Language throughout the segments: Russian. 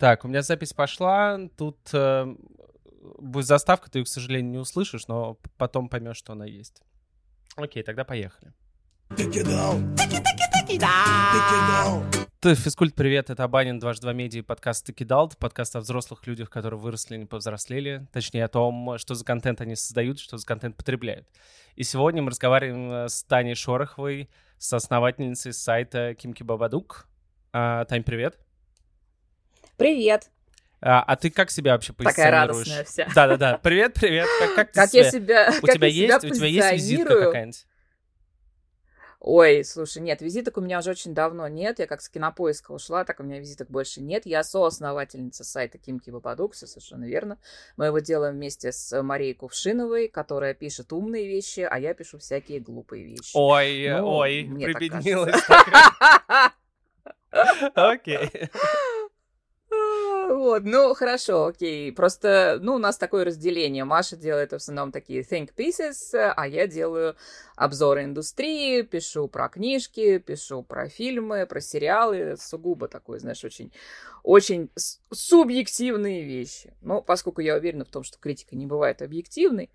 Так, у меня запись пошла. Тут э, будет заставка, ты ее, к сожалению, не услышишь, но потом поймешь, что она есть. Окей, тогда поехали. Ты, физкульт, привет, это Абанин, дважды два медиа, подкаст «Ты кидал», подкаст о взрослых людях, которые выросли и не повзрослели, точнее о том, что за контент они создают, что за контент потребляют. И сегодня мы разговариваем э, с Таней Шороховой, с основательницей сайта Кимки Бабадук. А, Тань, привет. Привет. А, а ты как себя вообще позиционируешь? Такая радостная вся. Да-да-да. Привет, привет. Как, как, как себя... я себя У тебя есть, у тебя есть визитка какая-нибудь? Ой, слушай, нет, визиток у меня уже очень давно нет. Я как с кинопоиска ушла, так у меня визиток больше нет. Я соосновательница сайта Кимки Бабадук, все совершенно верно. Мы его делаем вместе с Марией Кувшиновой, которая пишет умные вещи, а я пишу всякие глупые вещи. Ой, ну, ой, прибеднилась. Окей. Вот, ну, хорошо, окей. Просто, ну, у нас такое разделение. Маша делает в основном такие think pieces, а я делаю обзоры индустрии, пишу про книжки, пишу про фильмы, про сериалы. Сугубо такой, знаешь, очень, очень субъективные вещи. Но поскольку я уверена в том, что критика не бывает объективной,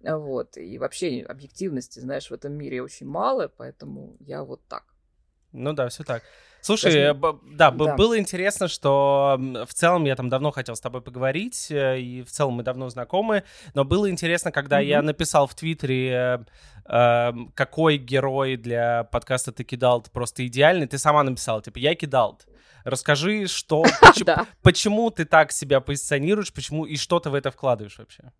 вот, и вообще объективности, знаешь, в этом мире очень мало, поэтому я вот так. Ну да, все так. Слушай, Даже... да, да, было интересно, что в целом я там давно хотел с тобой поговорить, э, и в целом мы давно знакомы, но было интересно, когда mm-hmm. я написал в Твиттере, э, какой герой для подкаста ты кидал просто идеальный, ты сама написала, типа, я кидал. Расскажи, что, почему ты так себя позиционируешь, почему и что ты в это вкладываешь вообще?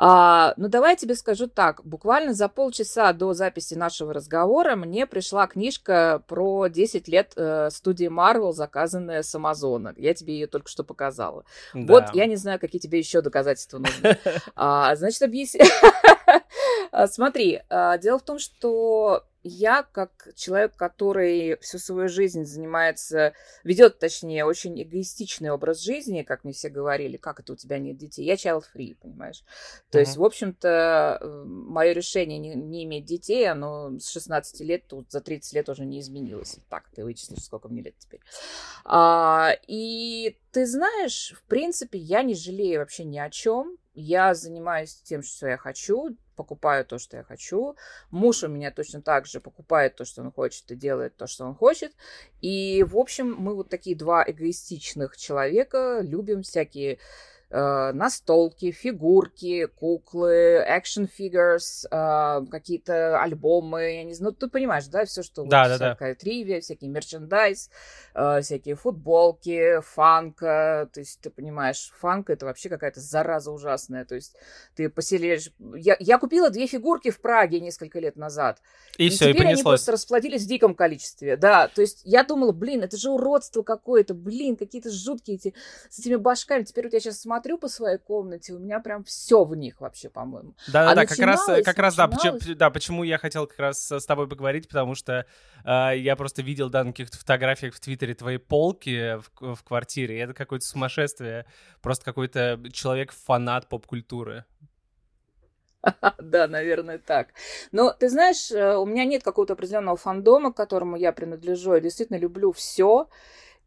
А, ну, давай я тебе скажу так. Буквально за полчаса до записи нашего разговора мне пришла книжка про 10 лет э, студии Marvel, заказанная с Амазона. Я тебе ее только что показала. Да. Вот, я не знаю, какие тебе еще доказательства нужны. А, значит, объясни... Смотри, а, дело в том, что я, как человек, который всю свою жизнь занимается, ведет, точнее, очень эгоистичный образ жизни, как мне все говорили, как это у тебя нет детей, я child-free, понимаешь? То uh-huh. есть, в общем-то, э, мое решение не, не иметь детей, оно с 16 лет, тут за 30 лет уже не изменилось. Так, ты вычислишь, сколько мне лет теперь. А, и ты знаешь, в принципе, я не жалею вообще ни о чем. Я занимаюсь тем, что я хочу, покупаю то, что я хочу. Муж у меня точно так же покупает то, что он хочет, и делает то, что он хочет. И, в общем, мы вот такие два эгоистичных человека, любим всякие э, настолки, фигурки, куклы, action figures, э, какие-то альбомы, я не знаю, ну ты понимаешь, да, все, что да, вот, да, всякая да. тривия, всякие мерчендайз, э, всякие футболки, фанка, то есть ты понимаешь, фанка это вообще какая-то зараза ужасная, то есть ты поселишь... Я, я купила две фигурки в Праге несколько лет назад, и, и все, теперь и они просто расплодились в диком количестве, да, то есть я думала, блин, это же уродство какое-то, блин, какие-то жуткие эти, с этими башками, теперь вот я сейчас смотрю, смотрю по своей комнате, у меня прям все в них вообще, по-моему. Да, да, а да, как раз, как раз, да, почему, да, почему я хотел как раз с тобой поговорить, потому что э, я просто видел, да, на каких-то фотографиях в Твиттере твои полки в, в квартире, и это какое-то сумасшествие, просто какой-то человек-фанат поп-культуры. Да, наверное, так. Но ты знаешь, э, у меня нет какого-то определенного фандома, к которому я принадлежу. Я действительно люблю все.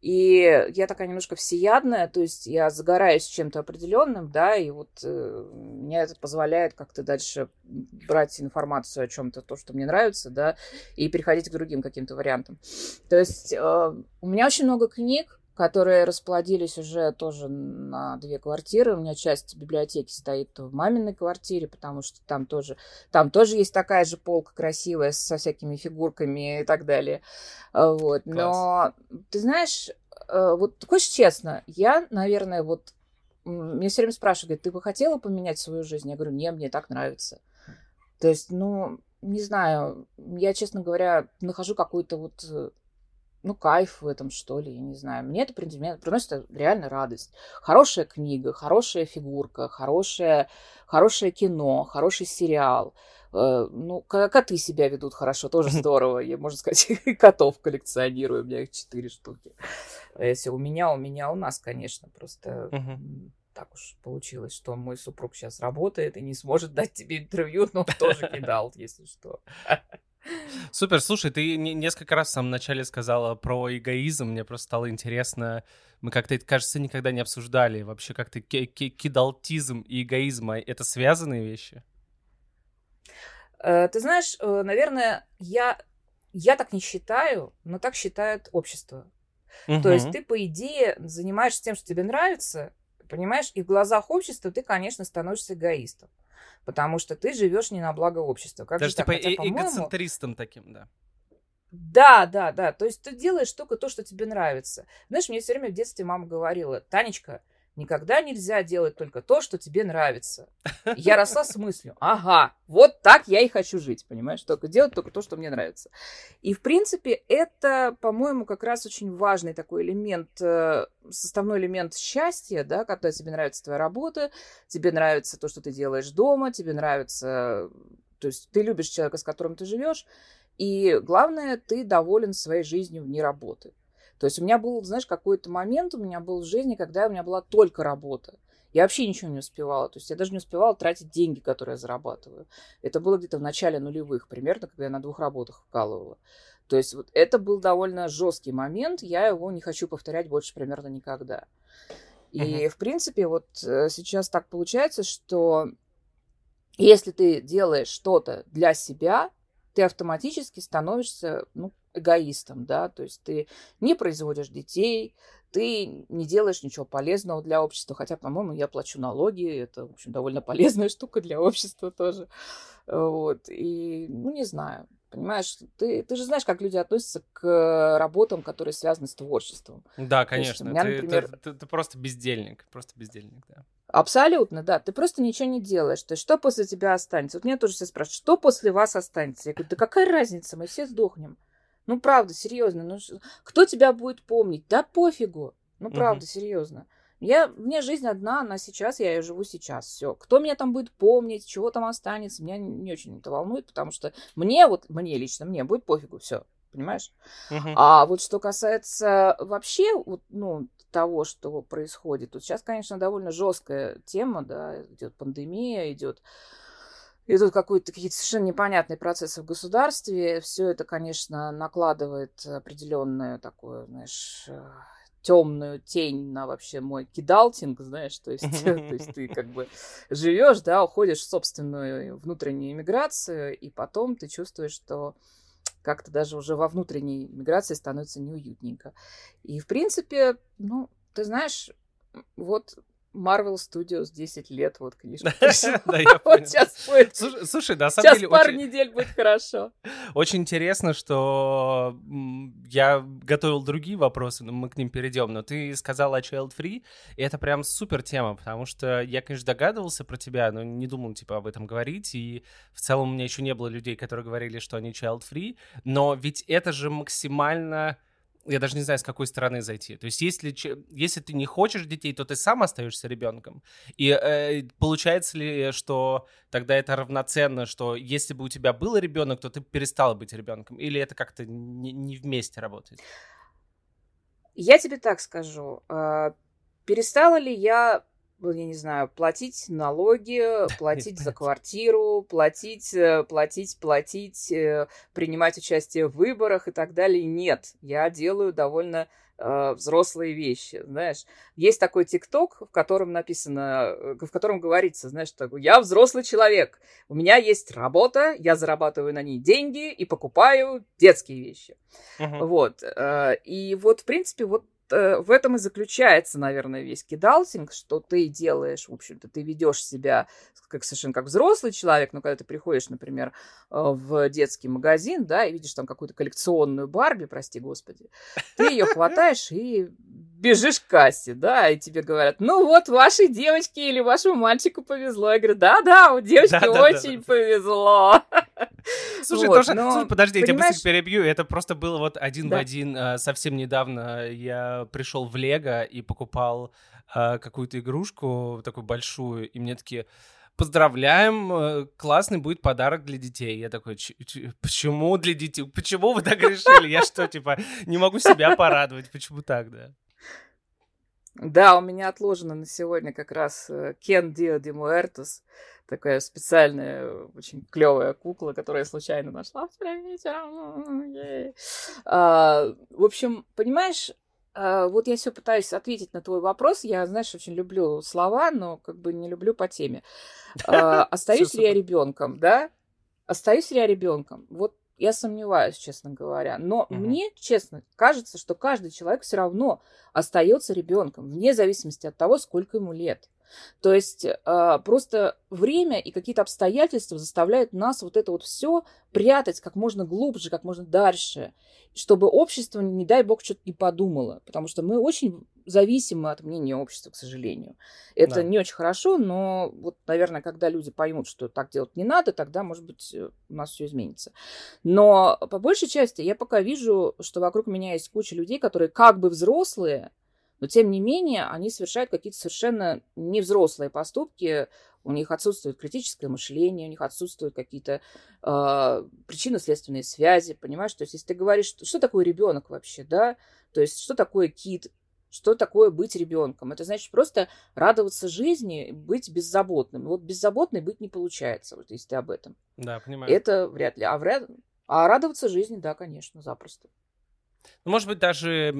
И я такая немножко всеядная, то есть я загораюсь чем-то определенным, да, и вот э, мне это позволяет как-то дальше брать информацию о чем-то, то, что мне нравится, да, и переходить к другим каким-то вариантам. То есть э, у меня очень много книг, которые расплодились уже тоже на две квартиры. У меня часть библиотеки стоит в маминой квартире, потому что там тоже, там тоже есть такая же полка красивая со всякими фигурками и так далее. Вот. Но ты знаешь, э, вот хочешь честно, я, наверное, вот мне все время спрашивают, говорят, ты бы хотела поменять свою жизнь? Я говорю, не, мне так нравится. То есть, ну, не знаю, я, честно говоря, нахожу какую-то вот э, ну, кайф в этом, что ли, я не знаю. Мне это приносит, реально радость. Хорошая книга, хорошая фигурка, хорошее, хорошее кино, хороший сериал. Э, ну, коты себя ведут хорошо, тоже здорово. Я, можно сказать, котов коллекционирую, у меня их четыре штуки. Если у меня, у меня, у нас, конечно, просто так уж получилось, что мой супруг сейчас работает и не сможет дать тебе интервью, но тоже кидал, если что. Супер, слушай, ты несколько раз в самом начале сказала про эгоизм, мне просто стало интересно, мы как-то, кажется, никогда не обсуждали, вообще как-то кидалтизм и эгоизм, а это связанные вещи? Э, ты знаешь, э, наверное, я, я так не считаю, но так считает общество. Угу. То есть ты, по идее, занимаешься тем, что тебе нравится, понимаешь, и в глазах общества ты, конечно, становишься эгоистом. Потому что ты живешь не на благо общества. Как Даже типа Хотя, э эгоцентристом таким, да. Да, да, да. То есть ты делаешь только то, что тебе нравится. Знаешь, мне все время в детстве мама говорила, Танечка, Никогда нельзя делать только то, что тебе нравится. я росла с мыслью, ага, вот так я и хочу жить, понимаешь? Только делать только то, что мне нравится. И, в принципе, это, по-моему, как раз очень важный такой элемент, э, составной элемент счастья, да, когда тебе нравится твоя работа, тебе нравится то, что ты делаешь дома, тебе нравится... То есть ты любишь человека, с которым ты живешь, и главное, ты доволен своей жизнью вне работы. То есть у меня был, знаешь, какой-то момент у меня был в жизни, когда у меня была только работа. Я вообще ничего не успевала. То есть я даже не успевала тратить деньги, которые я зарабатываю. Это было где-то в начале нулевых примерно, когда я на двух работах вкалывала. То есть вот это был довольно жесткий момент. Я его не хочу повторять больше примерно никогда. И, uh-huh. в принципе, вот э, сейчас так получается, что если ты делаешь что-то для себя, ты автоматически становишься, ну, эгоистом, да, то есть ты не производишь детей, ты не делаешь ничего полезного для общества, хотя, по-моему, я плачу налоги, это, в общем, довольно полезная штука для общества тоже, вот, и, ну, не знаю, понимаешь, ты, ты же знаешь, как люди относятся к работам, которые связаны с творчеством. Да, конечно, меня, ты, например... ты, ты, ты просто бездельник, просто бездельник, да. Абсолютно, да. Ты просто ничего не делаешь. То есть, что после тебя останется? Вот меня тоже все спрашивают, что после вас останется? Я говорю, да какая разница, мы все сдохнем. Ну, правда, серьезно. Ну, кто тебя будет помнить? Да пофигу. Ну, правда, угу. серьезно. Я, мне жизнь одна, она сейчас, я ее живу сейчас. Все. Кто меня там будет помнить, чего там останется, меня не очень это волнует, потому что мне, вот мне лично, мне будет пофигу, все. Понимаешь? Uh-huh. А вот что касается вообще вот, ну, того, что происходит, тут сейчас, конечно, довольно жесткая тема, да, идет пандемия, идет и тут какие-то совершенно непонятные процессы в государстве. Все это, конечно, накладывает определенную такую, знаешь, темную тень на вообще мой кидалтинг, знаешь, то есть, то есть ты как бы живешь, да, уходишь в собственную внутреннюю иммиграцию, и потом ты чувствуешь, что как-то даже уже во внутренней миграции становится неуютненько. И, в принципе, ну, ты знаешь, вот Marvel Studios 10 лет, вот книжка. Да, я понял. Слушай, на самом деле... Сейчас пару недель будет хорошо. Очень интересно, что я готовил другие вопросы, но мы к ним перейдем. Но ты сказала о Child Free, и это прям супер тема, потому что я, конечно, догадывался про тебя, но не думал, типа, об этом говорить. И в целом у меня еще не было людей, которые говорили, что они Child Free. Но ведь это же максимально я даже не знаю, с какой стороны зайти. То есть, если, если ты не хочешь детей, то ты сам остаешься ребенком. И э, получается ли, что тогда это равноценно, что если бы у тебя был ребенок, то ты перестала быть ребенком? Или это как-то не, не вместе работает? Я тебе так скажу. А, перестала ли я я не знаю, платить налоги, платить за квартиру, платить, э, платить, платить, э, принимать участие в выборах и так далее. Нет, я делаю довольно э, взрослые вещи, знаешь. Есть такой ТикТок, в котором написано, в котором говорится, знаешь, такой, я взрослый человек, у меня есть работа, я зарабатываю на ней деньги и покупаю детские вещи. Uh-huh. Вот. И вот, в принципе, вот Э, в этом и заключается, наверное, весь кидалтинг, что ты делаешь, в общем-то, ты ведешь себя как совершенно как взрослый человек, но когда ты приходишь, например, э, в детский магазин, да, и видишь там какую-то коллекционную Барби, прости господи, ты ее хватаешь и бежишь к кассе, да, и тебе говорят, ну вот, вашей девочке или вашему мальчику повезло. Я говорю, да-да, у девочки да, очень да, повезло. Слушай, вот, тоже, но, слушай, подожди, я тебя быстро перебью. Это просто было вот один в один. А, совсем недавно я пришел в Лего и покупал а, какую-то игрушку такую большую, и мне такие поздравляем, э, классный будет подарок для детей. Я такой, почему для детей? Почему вы так решили? Я что, типа, не могу себя порадовать? Почему так, да? Да, у меня отложено на сегодня как раз Кен Дио де Муэртос. такая специальная, очень клевая кукла, которую я случайно нашла вчера вечером. А, в общем, понимаешь, а, вот я все пытаюсь ответить на твой вопрос. Я, знаешь, очень люблю слова, но как бы не люблю по теме. А, остаюсь ли я ребенком, да? Остаюсь ли я ребенком? Вот я сомневаюсь, честно говоря. Но угу. мне, честно, кажется, что каждый человек все равно остается ребенком, вне зависимости от того, сколько ему лет. То есть э, просто время и какие-то обстоятельства заставляют нас вот это вот все прятать как можно глубже, как можно дальше, чтобы общество, не дай бог, что-то не подумало, потому что мы очень зависимы от мнения общества, к сожалению. Это да. не очень хорошо, но вот, наверное, когда люди поймут, что так делать не надо, тогда, может быть, э, у нас все изменится. Но по большей части я пока вижу, что вокруг меня есть куча людей, которые как бы взрослые, но тем не менее они совершают какие-то совершенно невзрослые поступки, у них отсутствует критическое мышление, у них отсутствуют какие-то э, причинно-следственные связи, понимаешь? То есть, если ты говоришь, что, что такое ребенок вообще, да, то есть, что такое кит, что такое быть ребенком? Это значит просто радоваться жизни, быть беззаботным. Вот беззаботный быть не получается, вот если ты об этом. Да, понимаю. Это вряд ли. А, вряд... а радоваться жизни, да, конечно, запросто. Ну, может быть, даже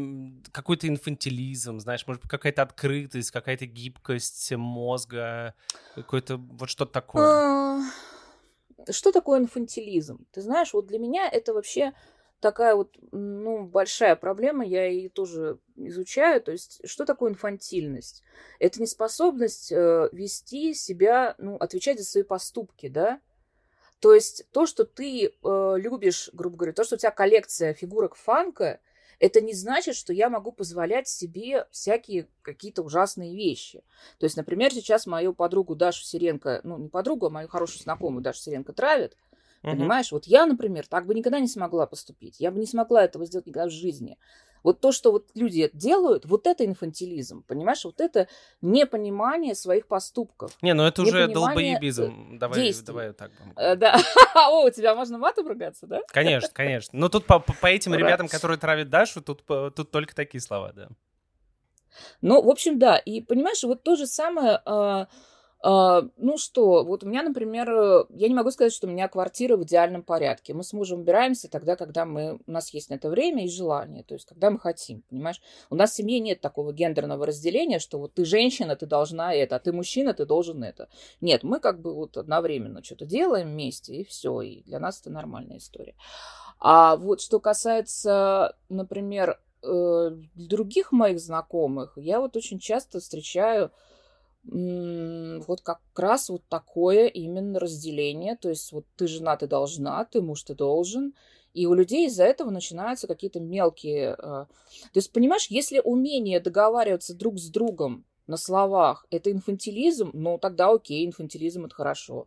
какой-то инфантилизм, знаешь, может быть, какая-то открытость, какая-то гибкость мозга, какое-то вот что-то такое. А, что такое инфантилизм? Ты знаешь, вот для меня это вообще такая вот, ну, большая проблема, я ее тоже изучаю. То есть, что такое инфантильность? Это неспособность э, вести себя, ну, отвечать за свои поступки, да? То есть то, что ты э, любишь, грубо говоря, то, что у тебя коллекция фигурок фанка, это не значит, что я могу позволять себе всякие какие-то ужасные вещи. То есть, например, сейчас мою подругу Дашу Сиренко, ну, не подругу, а мою хорошую знакомую Дашу Сиренко травят, uh Понимаешь? Вот я, например, так бы никогда не смогла поступить. Я бы не смогла этого сделать никогда в жизни. Вот то, что вот люди делают, вот это инфантилизм, понимаешь? Вот это непонимание своих поступков. Не, ну это уже долбоебизм. Э, давай, действий. давай так. Э, да. О, у тебя можно матом ругаться, да? Конечно, конечно. Но тут по, по этим ребятам, которые травят Дашу, тут, тут только такие слова, да. Ну, в общем, да. И понимаешь, вот то же самое... А, ну что, вот у меня, например, э, я не могу сказать, что у меня квартира в идеальном порядке. Мы с мужем убираемся тогда, когда мы, у нас есть на это время и желание, то есть когда мы хотим, понимаешь? У нас в семье нет такого гендерного разделения, что вот ты женщина, ты должна это, а ты мужчина, ты должен это. Нет, мы как бы вот одновременно что-то делаем вместе, и все, и для нас это нормальная история. А вот что касается, например, э, других моих знакомых, я вот очень часто встречаю вот как раз вот такое именно разделение. То есть вот ты жена, ты должна, ты муж, ты должен. И у людей из-за этого начинаются какие-то мелкие... А, то есть, понимаешь, если умение договариваться друг с другом на словах — это инфантилизм, ну тогда окей, инфантилизм — это хорошо.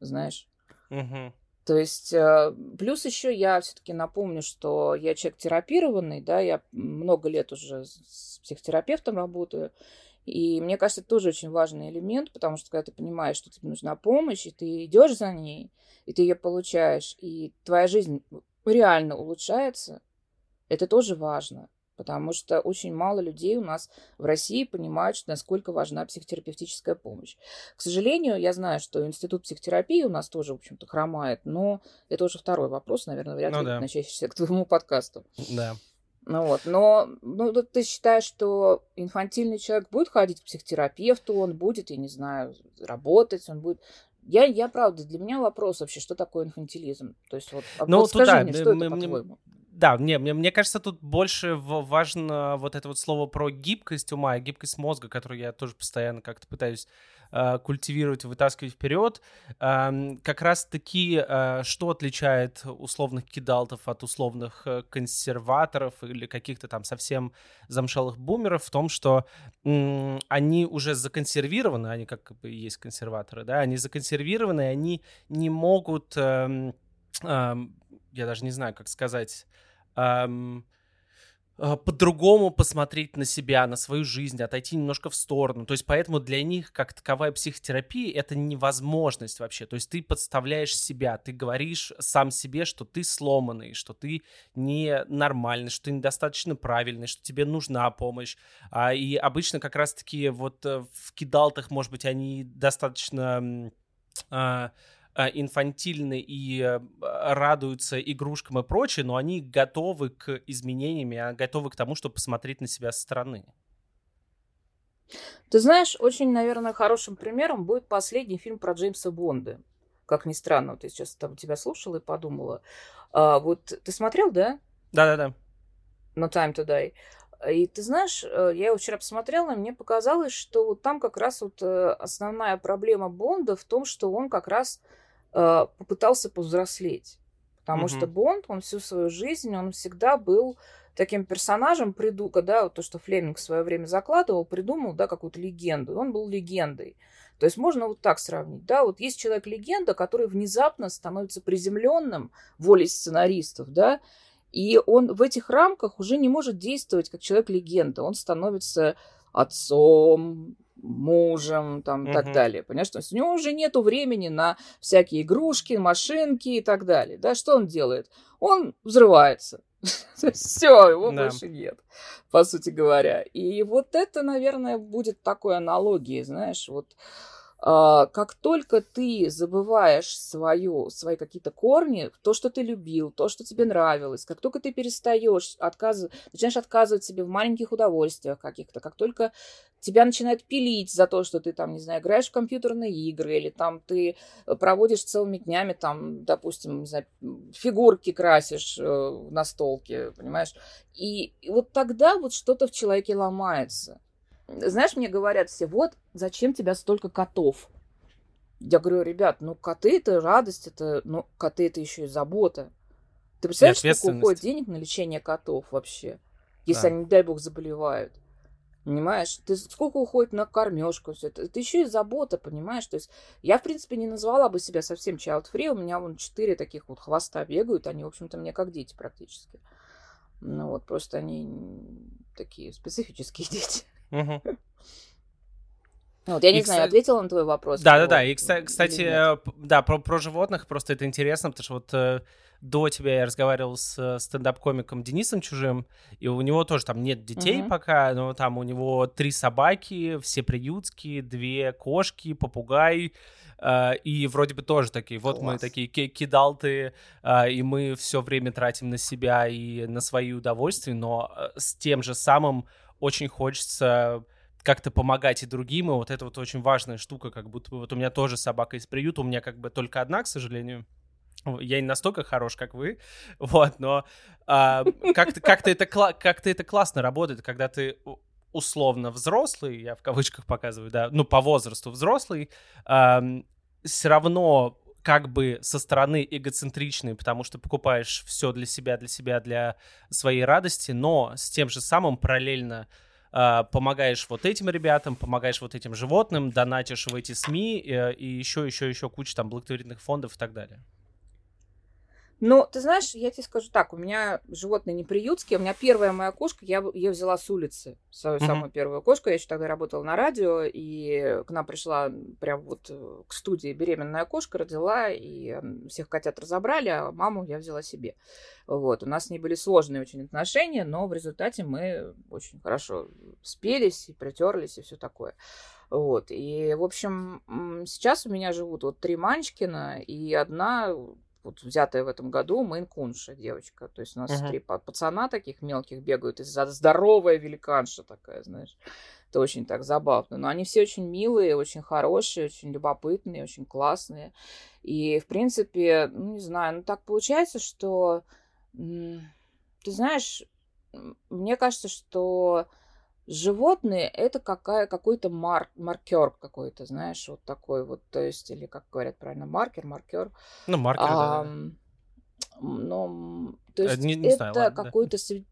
Знаешь? Угу. То есть, э, плюс еще я все-таки напомню, что я человек терапированный, да, я много лет уже с психотерапевтом работаю, и мне кажется, это тоже очень важный элемент, потому что когда ты понимаешь, что тебе нужна помощь, и ты идешь за ней, и ты ее получаешь, и твоя жизнь реально улучшается, это тоже важно. Потому что очень мало людей у нас в России понимают, насколько важна психотерапевтическая помощь. К сожалению, я знаю, что институт психотерапии у нас тоже, в общем-то, хромает, но это уже второй вопрос, наверное, вряд ну, ли да. относящийся к твоему подкасту. Да. Ну вот, но ну, ты считаешь, что инфантильный человек будет ходить к психотерапевту, он будет, я не знаю, работать, он будет... Я, я правда, для меня вопрос вообще, что такое инфантилизм? То есть вот, ну, вот скажи туда, мне, что мы, это, по-твоему? Да, не, мне, мне кажется, тут больше важно вот это вот слово про гибкость ума и гибкость мозга, которую я тоже постоянно как-то пытаюсь культивировать, вытаскивать вперед. Как раз-таки, э, что отличает условных кидалтов от условных э, консерваторов или каких-то там совсем замшелых бумеров в том, что они уже законсервированы, они как бы есть консерваторы, да, они законсервированы, они не могут... Э, э, я даже не знаю, как сказать, эм, по-другому посмотреть на себя, на свою жизнь, отойти немножко в сторону. То есть поэтому для них как таковая психотерапия — это невозможность вообще. То есть ты подставляешь себя, ты говоришь сам себе, что ты сломанный, что ты ненормальный, что ты недостаточно правильный, что тебе нужна помощь. А, и обычно как раз-таки вот э, в кидалтах, может быть, они достаточно э, инфантильны и э, радуются игрушкам и прочее, но они готовы к изменениям, и готовы к тому, чтобы посмотреть на себя со стороны. Ты знаешь, очень, наверное, хорошим примером будет последний фильм про Джеймса Бонда. Как ни странно, вот я сейчас там тебя слушала и подумала. А, вот ты смотрел, да? Да-да-да. No Time to Die. И ты знаешь, э, я его вчера посмотрела, и мне показалось, что вот там как раз вот э, основная проблема Бонда в том, что он как раз попытался повзрослеть. Потому mm-hmm. что Бонд, он всю свою жизнь, он всегда был таким персонажем, приду, да, то, что Флеминг в свое время закладывал, придумал, да, какую-то легенду. Он был легендой. То есть можно вот так сравнить, да, вот есть человек-легенда, который внезапно становится приземленным волей сценаристов, да, и он в этих рамках уже не может действовать как человек-легенда. Он становится отцом, мужем, там, и так далее. Понимаешь, то есть у него уже нету времени на всякие игрушки, машинки и так далее. Да, что он делает? Он взрывается. Все, его больше нет, по сути говоря. И вот это, наверное, будет такой аналогией, знаешь, вот как только ты забываешь свою, свои какие-то корни, то, что ты любил, то, что тебе нравилось, как только ты перестаешь отказ... начинаешь отказывать себе в маленьких удовольствиях каких-то, как только тебя начинает пилить за то, что ты там, не знаю, играешь в компьютерные игры, или там ты проводишь целыми днями, там, допустим, не знаю, фигурки красишь э, на столке, понимаешь? И вот тогда вот что-то в человеке ломается. Знаешь, мне говорят все, вот, зачем тебя столько котов? Я говорю, ребят, ну коты это радость, это, ну коты это еще и забота. Ты представляешь, сколько уходит денег на лечение котов вообще, если да. они, не дай бог, заболевают? Понимаешь, ты сколько уходит на кормежку, все это. Это еще и забота, понимаешь? То есть я, в принципе, не назвала бы себя совсем child free. У меня вон четыре таких вот хвоста бегают. Они, в общем-то, мне как дети практически. Ну вот, просто они такие специфические дети. Угу. Вот, я не и, знаю, кстати... ответила на твой вопрос. Да, да, да. И, кстати, э, да, про, про животных просто это интересно, потому что вот э, до тебя я разговаривал с э, стендап-комиком Денисом Чужим, и у него тоже там нет детей uh-huh. пока, но там у него три собаки, все приютские, две кошки, попугай, Uh, и вроде бы тоже такие, вот Класс. мы такие кидалты, uh, и мы все время тратим на себя и на свои удовольствия, но с тем же самым очень хочется как-то помогать и другим, и вот это вот очень важная штука, как будто бы вот у меня тоже собака из приюта, у меня как бы только одна, к сожалению, я не настолько хорош, как вы, вот, но а, как-то как это, как это классно работает, когда ты условно взрослый, я в кавычках показываю, да, ну, по возрасту взрослый, а, все равно как бы со стороны эгоцентричный, потому что покупаешь все для себя, для себя, для своей радости, но с тем же самым параллельно э, помогаешь вот этим ребятам, помогаешь вот этим животным, донатишь в эти СМИ э, и еще, еще, еще куча там благотворительных фондов и так далее. Ну, ты знаешь, я тебе скажу так, у меня животные не приютские, у меня первая моя кошка, я ее взяла с улицы, свою mm-hmm. самую первую кошку, я еще тогда работала на радио, и к нам пришла прям вот э, к студии беременная кошка, родила, и всех котят разобрали, а маму я взяла себе. Вот, у нас с ней были сложные очень отношения, но в результате мы очень хорошо спелись и притерлись и все такое. Вот, и, в общем, сейчас у меня живут вот три Манчкина, и одна вот взятая в этом году мейн-кунша девочка. То есть у нас uh-huh. три пацана таких мелких бегают, и здоровая великанша такая, знаешь. Это очень так забавно. Но они все очень милые, очень хорошие, очень любопытные, очень классные. И, в принципе, ну, не знаю, ну так получается, что, ты знаешь, мне кажется, что Животные это какая, какой-то мар, маркер какой-то, знаешь, вот такой вот, то есть, или как говорят правильно, маркер, маркер. Ну, маркер, а, да. Ну, то есть, не, не это знаю, какое-то да.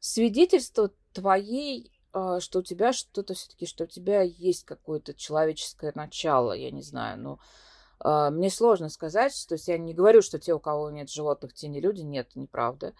свидетельство твоей, а, что у тебя что-то все-таки, что у тебя есть какое-то человеческое начало, я не знаю, ну, а, мне сложно сказать, то есть я не говорю, что те, у кого нет животных, те не люди, нет, неправда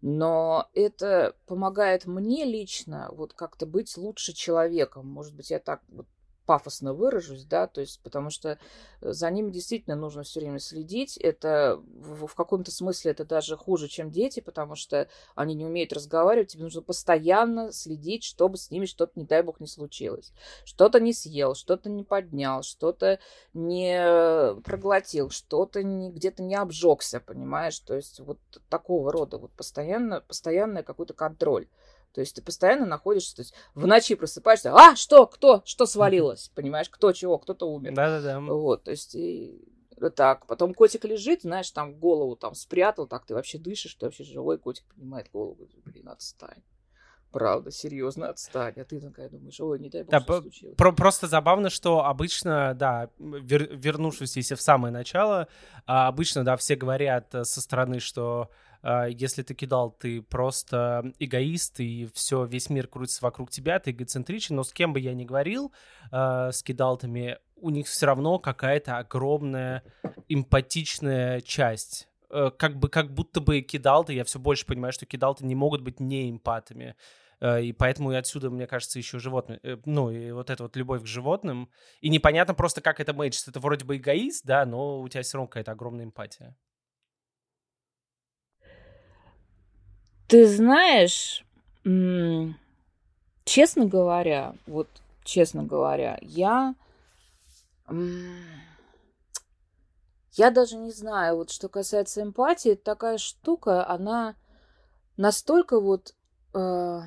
но это помогает мне лично вот как-то быть лучше человеком. Может быть, я так вот пафосно выражусь, да, то есть потому что за ними действительно нужно все время следить. Это в, в каком-то смысле это даже хуже, чем дети, потому что они не умеют разговаривать, тебе нужно постоянно следить, чтобы с ними что-то, не дай бог, не случилось. Что-то не съел, что-то не поднял, что-то не проглотил, что-то не, где-то не обжегся, понимаешь? То есть вот такого рода вот постоянно, постоянный какой-то контроль. То есть ты постоянно находишься, то есть в ночи просыпаешься, а, что, кто, что свалилось, понимаешь, кто чего, кто-то умер. Да-да-да. Вот, то есть и так. Потом котик лежит, знаешь, там голову там спрятал, так ты вообще дышишь, ты вообще живой, котик поднимает голову, блин, отстань. Правда, серьезно, отстань. А ты такая думаешь, ой, не дай бог, да, что случилось. Про- просто забавно, что обычно, да, вер- вернувшись, если в самое начало, а, обычно, да, все говорят э, со стороны, что если ты кидал, ты просто эгоист, и все, весь мир крутится вокруг тебя, ты эгоцентричен, но с кем бы я ни говорил, э, с кидалтами, у них все равно какая-то огромная эмпатичная часть. Э, как бы, как будто бы кидалты, я все больше понимаю, что кидалты не могут быть не эмпатами. Э, и поэтому и отсюда, мне кажется, еще животные, э, ну, и вот эта вот любовь к животным. И непонятно просто, как это мэчится. Это вроде бы эгоист, да, но у тебя все равно какая-то огромная эмпатия. Ты знаешь, честно говоря, вот честно говоря, я... Я даже не знаю, вот что касается эмпатии, такая штука, она настолько вот... Э,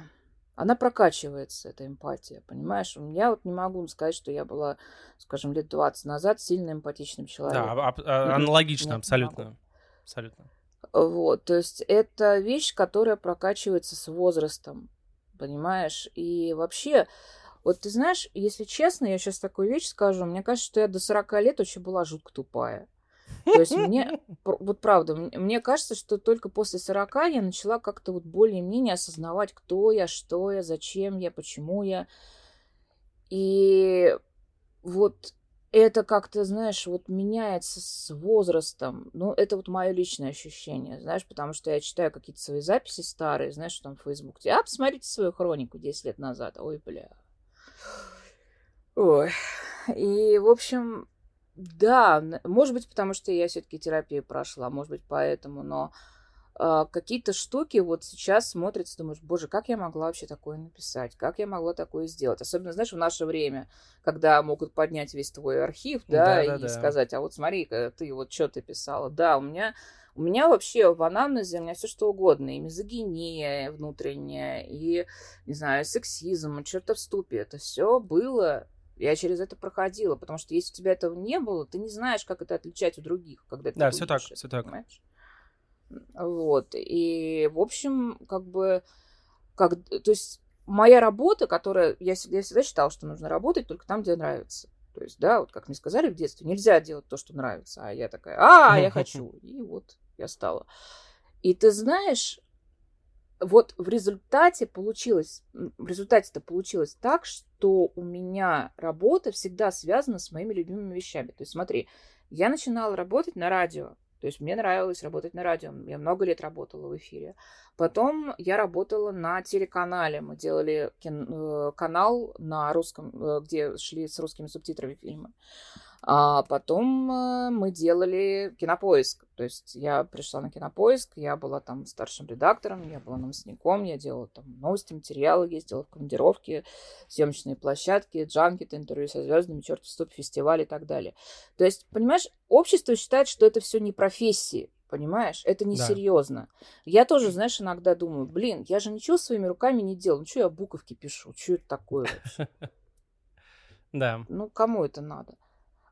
она прокачивается, эта эмпатия, понимаешь? У меня вот не могу сказать, что я была, скажем, лет 20 назад сильно эмпатичным человеком. Да, а, аналогично, абсолютно. Абсолютно. Вот, то есть это вещь, которая прокачивается с возрастом, понимаешь? И вообще, вот ты знаешь, если честно, я сейчас такую вещь скажу, мне кажется, что я до 40 лет вообще была жутко тупая. То есть мне, вот правда, мне кажется, что только после 40 я начала как-то вот более-менее осознавать, кто я, что я, зачем я, почему я. И вот это как-то, знаешь, вот меняется с возрастом. Ну, это вот мое личное ощущение, знаешь, потому что я читаю какие-то свои записи старые, знаешь, там в Фейсбуке. А, посмотрите свою хронику 10 лет назад. Ой, бля. Ой. И, в общем, да, может быть, потому что я все-таки терапию прошла, может быть, поэтому, но какие-то штуки вот сейчас смотрятся, думаешь, боже, как я могла вообще такое написать, как я могла такое сделать. Особенно, знаешь, в наше время, когда могут поднять весь твой архив, да, да, да и да. сказать, а вот смотри, ты вот что ты писала. Да, у меня у меня вообще в анамнезе у меня все что угодно. И мизогиния внутренняя, и, не знаю, сексизм, чертовступие. Это все было. Я через это проходила. Потому что если у тебя этого не было, ты не знаешь, как это отличать у других, когда ты Да, все так, все так. Понимаешь? Вот. И, в общем, как бы, как, то есть моя работа, которая, я всегда, я всегда считала, что нужно работать только там, где нравится. То есть, да, вот как мне сказали в детстве, нельзя делать то, что нравится. А я такая, а, я хочу. И вот я стала. И ты знаешь, вот в результате получилось, в результате это получилось так, что у меня работа всегда связана с моими любимыми вещами. То есть смотри, я начинала работать на радио, то есть мне нравилось работать на радио. Я много лет работала в эфире. Потом я работала на телеканале. Мы делали кен- э, канал на русском, э, где шли с русскими субтитрами фильмы. А потом э, мы делали кинопоиск. То есть я пришла на кинопоиск, я была там старшим редактором, я была новостником, я делала там новости, материалы, ездила в командировки, съемочные площадки, джанкеты, интервью со звездами, черт стоп, фестиваль и так далее. То есть, понимаешь, общество считает, что это все не профессии. Понимаешь? Это несерьезно. Да. Я тоже, знаешь, иногда думаю, блин, я же ничего своими руками не делаю. Ну, что я буковки пишу? Что это такое вообще? Да. Ну, кому это надо?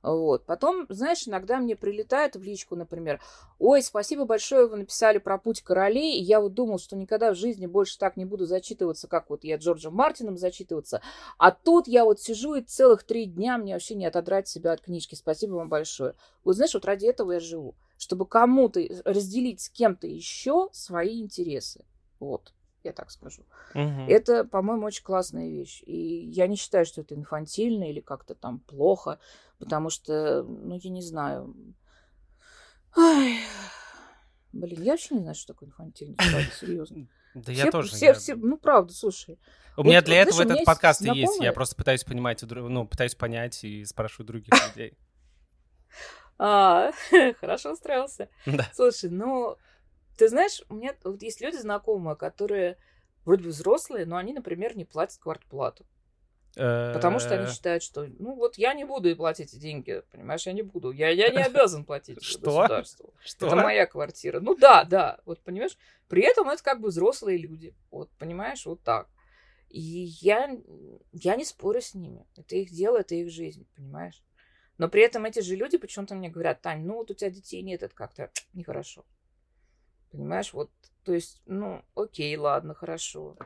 Вот. Потом, знаешь, иногда мне прилетает в личку, например, ой, спасибо большое, вы написали про путь королей, и я вот думал, что никогда в жизни больше так не буду зачитываться, как вот я Джорджем Мартином зачитываться, а тут я вот сижу и целых три дня мне вообще не отодрать себя от книжки, спасибо вам большое. Вот знаешь, вот ради этого я живу, чтобы кому-то разделить с кем-то еще свои интересы. Вот я так скажу. Угу. Это, по-моему, очень классная вещь. И я не считаю, что это инфантильно или как-то там плохо, потому что, ну, я не знаю. Ай, блин, я вообще не знаю, что такое инфантильность, правда, серьезно. Да все, я тоже. Все, я... все, ну, правда, слушай. У вот, меня для вот, этого знаешь, этот подкаст и есть. Я просто пытаюсь понимать, ну, пытаюсь понять и спрашиваю других людей. А, хорошо устроился. Да. Слушай, ну, ты знаешь, у меня вот есть люди знакомые, которые вроде бы взрослые, но они, например, не платят квартплату. Потому что они э. считают, что, ну вот я не буду и платить эти деньги, понимаешь, я не буду, я, я не обязан платить что? государству. Что? Это моя квартира. Ну да, да, вот понимаешь, при этом это как бы взрослые люди, вот понимаешь, вот так. И я, я не спорю с ними, это их дело, это их жизнь, понимаешь. Но при этом эти же люди почему-то мне говорят, Тань, ну вот у тебя детей нет, это как-то нехорошо. Понимаешь, вот, то есть, ну, окей, ладно, хорошо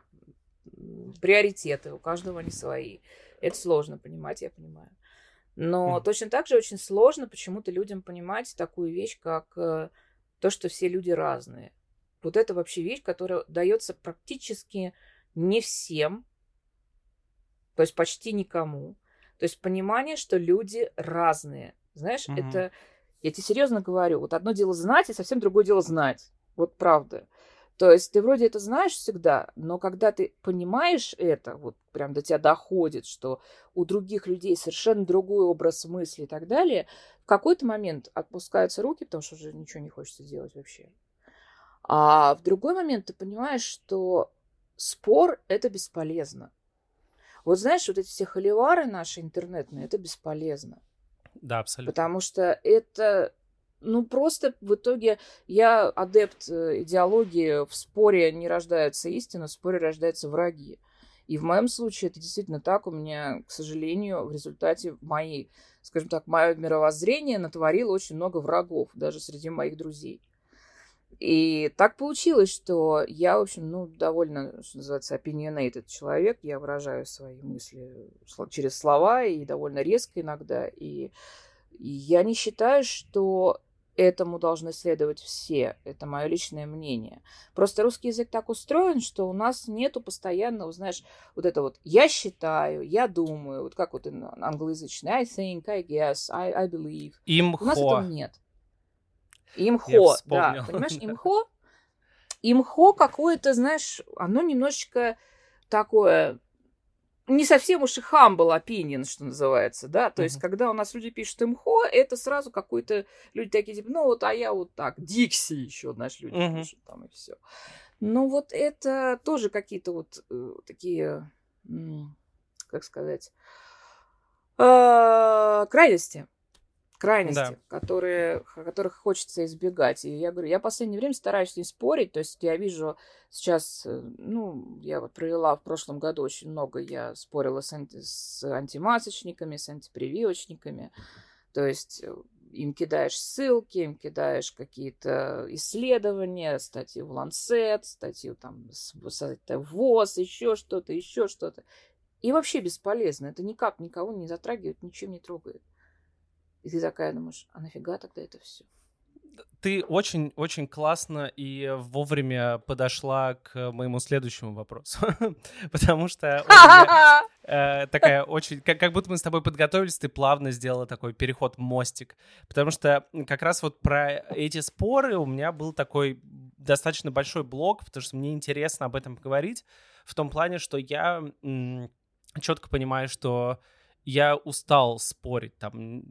приоритеты, у каждого они свои. Это сложно понимать, я понимаю. Но mm. точно так же очень сложно почему-то людям понимать такую вещь, как э, то, что все люди разные. Вот это вообще вещь, которая дается практически не всем, то есть почти никому. То есть понимание, что люди разные. Знаешь, mm-hmm. это, я тебе серьезно говорю, вот одно дело знать, и совсем другое дело знать. Вот правда. То есть ты вроде это знаешь всегда, но когда ты понимаешь это, вот прям до тебя доходит, что у других людей совершенно другой образ мысли и так далее, в какой-то момент отпускаются руки, потому что уже ничего не хочется делать вообще. А в другой момент ты понимаешь, что спор – это бесполезно. Вот знаешь, вот эти все холивары наши интернетные – это бесполезно. Да, абсолютно. Потому что это ну, просто в итоге я адепт э, идеологии, в споре не рождается истина, в споре рождаются враги. И в моем случае это действительно так. У меня, к сожалению, в результате моей, скажем так, мое мировоззрение натворило очень много врагов, даже среди моих друзей. И так получилось, что я, в общем, ну, довольно, что называется, opinionated человек. Я выражаю свои мысли через слова и довольно резко иногда. И, и я не считаю, что этому должны следовать все. Это мое личное мнение. Просто русский язык так устроен, что у нас нету постоянного, знаешь, вот это вот «я считаю», «я думаю», вот как вот англоязычный «I think», «I guess», «I, I believe». Имхо. У нас этого нет. Имхо, да. Понимаешь, имхо? Имхо какое-то, знаешь, оно немножечко такое не совсем уж и humble opinion, что называется, да, то uh-huh. есть, когда у нас люди пишут МХО, это сразу какой-то, люди такие, типа, ну, вот, а я вот так, Дикси еще, знаешь, люди uh-huh. пишут там и все. Ну, вот это тоже какие-то вот э, такие, как сказать, э, крайности крайности, да. которые, которых хочется избегать. И я говорю, я в последнее время стараюсь не спорить, то есть я вижу сейчас, э, ну, я вот провела в прошлом году очень много, я спорила с, анти, с антимасочниками, с антипрививочниками, то есть э, им кидаешь ссылки, им кидаешь какие-то исследования, статьи в Lancet, статью там с, с ВОЗ, еще что-то, еще что-то. И вообще бесполезно. Это никак никого не затрагивает, ничем не трогает. И ты такая думаешь, а нафига тогда это все? Ты очень-очень классно и вовремя подошла к моему следующему вопросу. Потому что э, такая очень... Как будто мы с тобой подготовились, ты плавно сделала такой переход, мостик. Потому что как раз вот про эти споры у меня был такой достаточно большой блок, потому что мне интересно об этом поговорить, в том плане, что я четко понимаю, что я устал спорить там.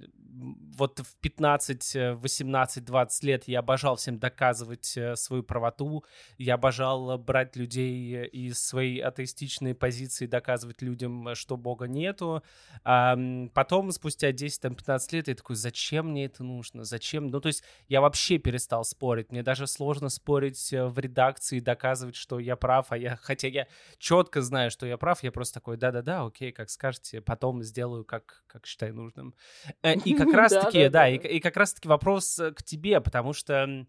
Вот в 15, 18, 20 лет я обожал всем доказывать э, свою правоту, я обожал брать людей из своей атеистичной позиции, доказывать людям, что Бога нету. А потом, спустя 10-15 лет, я такой, зачем мне это нужно? Зачем? Ну, то есть я вообще перестал спорить. Мне даже сложно спорить э, в редакции, доказывать, что я прав, а я, хотя я четко знаю, что я прав, я просто такой, да-да-да, окей, как скажете, потом сделаю делаю, как, как считаю нужным. Э, и как раз-таки, да, и как раз-таки вопрос э, к тебе, потому что,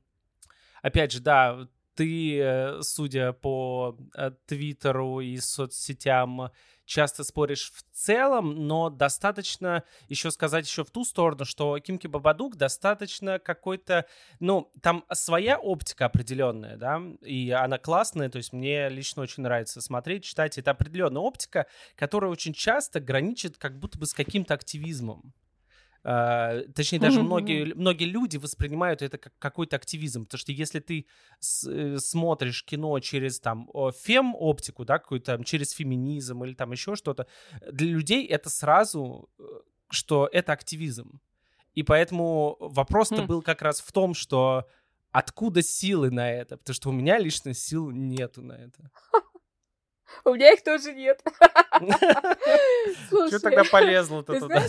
опять же, да, ты, э, судя по Твиттеру и соцсетям, часто споришь в целом, но достаточно еще сказать еще в ту сторону, что Кимки Бабадук достаточно какой-то, ну, там своя оптика определенная, да, и она классная, то есть мне лично очень нравится смотреть, читать. Это определенная оптика, которая очень часто граничит как будто бы с каким-то активизмом. Uh, точнее, даже mm-hmm. многие, многие люди воспринимают это как какой-то активизм, потому что если ты с, э, смотришь кино через там фем-оптику, да, какой-то там, через феминизм или там еще что-то, для людей это сразу, э, что это активизм. И поэтому вопрос-то mm. был как раз в том, что откуда силы на это, потому что у меня лично сил нету на это. У меня их тоже нет. Что тогда полезло-то туда?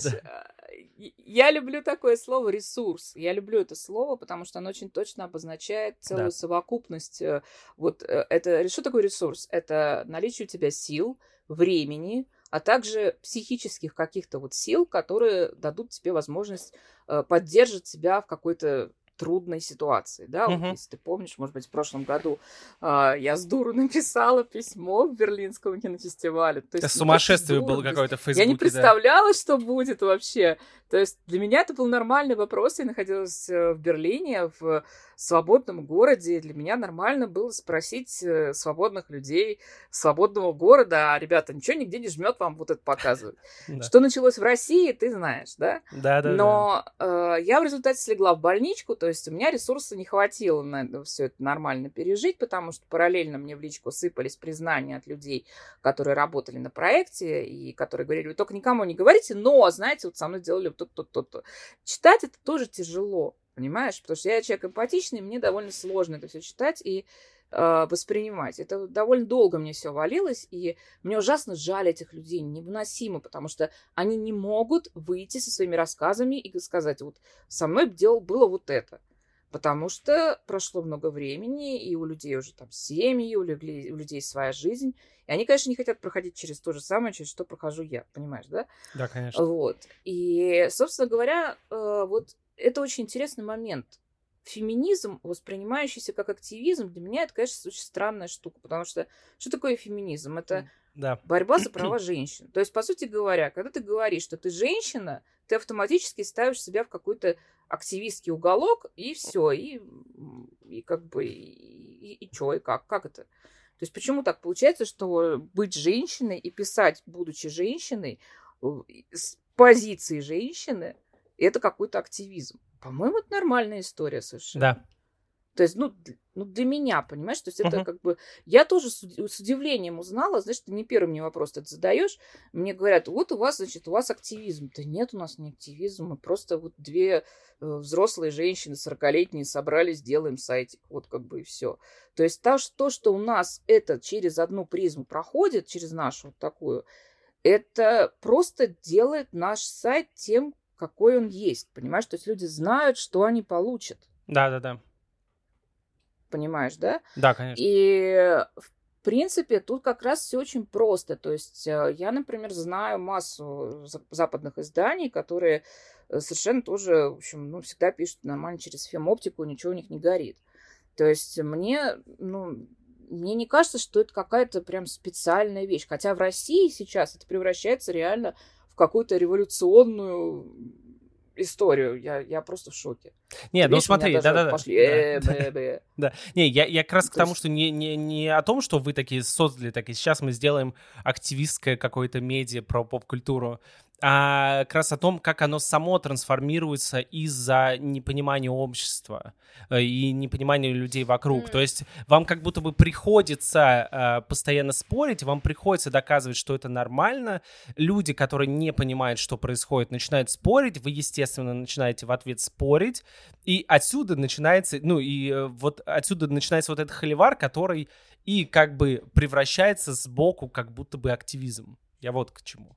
Я люблю такое слово ресурс. Я люблю это слово, потому что оно очень точно обозначает целую совокупность. Э, вот э, это что такое ресурс? Это наличие у тебя сил, времени, а также психических каких-то вот сил, которые дадут тебе возможность э, поддерживать себя в какой-то трудной ситуации, да, угу. вот, если ты помнишь, может быть, в прошлом году э, я с дуру написала письмо в Берлинском кинофестивале. То есть, Это сумасшествие было какое-то в Фейсбуке. Я не представляла, да. что будет вообще. То есть для меня это был нормальный вопрос. Я находилась э, в Берлине, в свободном городе. Для меня нормально было спросить э, свободных людей свободного города, а, ребята, ничего нигде не жмет вам вот это показывать. Что началось в России, ты знаешь, да? Да, да. Но э, я в результате слегла в больничку, то есть у меня ресурса не хватило на все это нормально пережить, потому что параллельно мне в личку сыпались признания от людей, которые работали на проекте и которые говорили, вы только никому не говорите, но, знаете, вот со мной делали вот то-то, то-то. Читать это тоже тяжело. Понимаешь? Потому что я человек эмпатичный, мне довольно сложно это все читать и э, воспринимать. Это довольно долго мне все валилось, и мне ужасно жаль этих людей, невыносимо, потому что они не могут выйти со своими рассказами и сказать, вот со мной дело было вот это. Потому что прошло много времени, и у людей уже там семьи, у людей, у людей своя жизнь. И они, конечно, не хотят проходить через то же самое, через что прохожу я, понимаешь, да? Да, конечно. Вот. И, собственно говоря, э, вот это очень интересный момент. Феминизм, воспринимающийся как активизм, для меня это, конечно, очень странная штука, потому что что такое феминизм? Это да. борьба за права женщин. То есть, по сути говоря, когда ты говоришь, что ты женщина, ты автоматически ставишь себя в какой-то активистский уголок, и все, и, и как бы, и, и, и что, и как, как это? То есть почему так получается, что быть женщиной и писать, будучи женщиной, э, с позиции женщины, это какой-то активизм. По-моему, это нормальная история совершенно. Да. То есть, ну, ну для меня, понимаешь, то есть это uh-huh. как бы... Я тоже с, с удивлением узнала, знаешь, ты не первый мне вопрос ты задаешь, мне говорят, вот у вас, значит, у вас активизм. Да нет у нас не активизм, мы просто вот две э, взрослые женщины, 40-летние, собрались, делаем сайтик, вот как бы и все. То есть то, что, то, что у нас это через одну призму проходит, через нашу вот такую, это просто делает наш сайт тем, какой он есть, понимаешь? То есть люди знают, что они получат. Да, да, да. Понимаешь, да? Да, конечно. И в принципе тут как раз все очень просто. То есть э, я, например, знаю массу западных изданий, которые э, совершенно тоже, в общем, ну, всегда пишут нормально через фем-оптику, ничего у них не горит. То есть мне, ну, мне не кажется, что это какая-то прям специальная вещь. Хотя в России сейчас это превращается реально в какую-то революционную историю. Я, я просто в шоке. Нет, ну смотри, да-да-да. Пошли. Э, да. Не, я, я как раз к тому, что не, не, не о том, что вы такие создали, так и сейчас мы сделаем активистское какое-то медиа про поп-культуру а как раз о том, как оно само трансформируется из-за непонимания общества э, и непонимания людей вокруг. Mm. То есть вам как будто бы приходится э, постоянно спорить, вам приходится доказывать, что это нормально. Люди, которые не понимают, что происходит, начинают спорить, вы, естественно, начинаете в ответ спорить, и отсюда начинается, ну и э, вот отсюда начинается вот этот холивар, который и как бы превращается сбоку как будто бы активизм. Я вот к чему.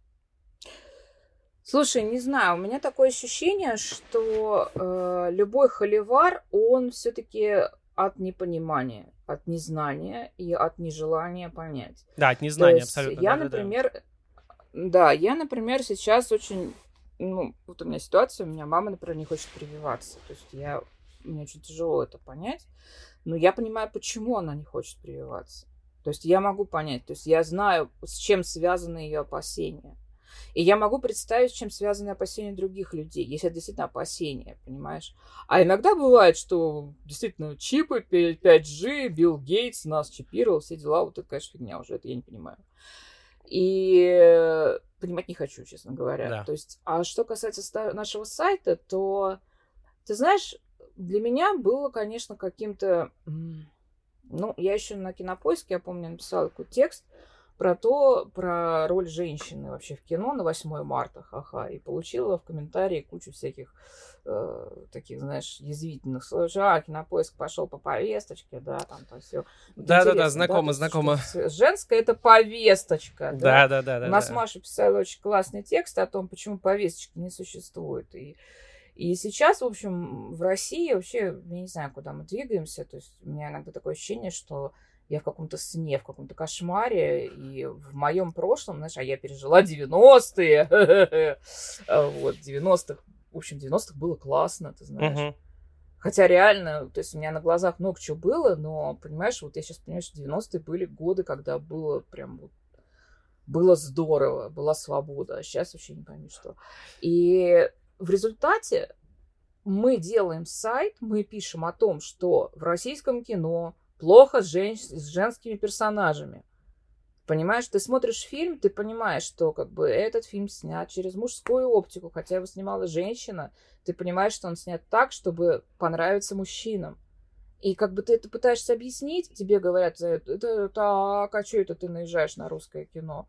Слушай, не знаю, у меня такое ощущение, что э, любой холивар, он все-таки от непонимания, от незнания и от нежелания понять. Да, от незнания, абсолютно. Я, да, например, да, да. да, я, например, сейчас очень, ну, вот у меня ситуация, у меня мама, например, не хочет прививаться. То есть я, мне очень тяжело это понять, но я понимаю, почему она не хочет прививаться. То есть я могу понять, то есть я знаю, с чем связаны ее опасения. И я могу представить, с чем связаны опасения других людей, если это действительно опасения, понимаешь? А иногда бывает, что действительно чипы, 5G, Билл Гейтс нас чипировал, все дела, вот это, конечно, фигня уже, это я не понимаю. И понимать не хочу, честно говоря. Да. То есть, а что касается нашего сайта, то, ты знаешь, для меня было, конечно, каким-то... Ну, я еще на кинопоиске, я помню, написала такой текст про то, про роль женщины вообще в кино на 8 марта, ха-ха, и получила в комментарии кучу всяких э, таких, знаешь, язвительных слов. А, кинопоиск пошел по повесточке, да, там то все. Да-да-да, знакомо, да, знакомо. Женская это повесточка. Да-да-да. У нас да. Маша писала очень классный текст о том, почему повесточки не существует. И и сейчас, в общем, в России вообще, я не знаю, куда мы двигаемся. То есть у меня иногда такое ощущение, что я в каком-то сне, в каком-то кошмаре, и в моем прошлом, знаешь, а я пережила 90-е, вот, 90-х, в общем, 90-х было классно, ты знаешь. Хотя реально, то есть у меня на глазах много чего было, но, понимаешь, вот я сейчас понимаю, что 90-е были годы, когда было прям вот было здорово, была свобода, а сейчас вообще не пойми что. И в результате мы делаем сайт, мы пишем о том, что в российском кино плохо с, жен... с женскими персонажами. Понимаешь, ты смотришь фильм, ты понимаешь, что как бы этот фильм снят через мужскую оптику, хотя его снимала женщина, ты понимаешь, что он снят так, чтобы понравиться мужчинам. И как бы ты это пытаешься объяснить, тебе говорят, это так, а что это ты наезжаешь на русское кино?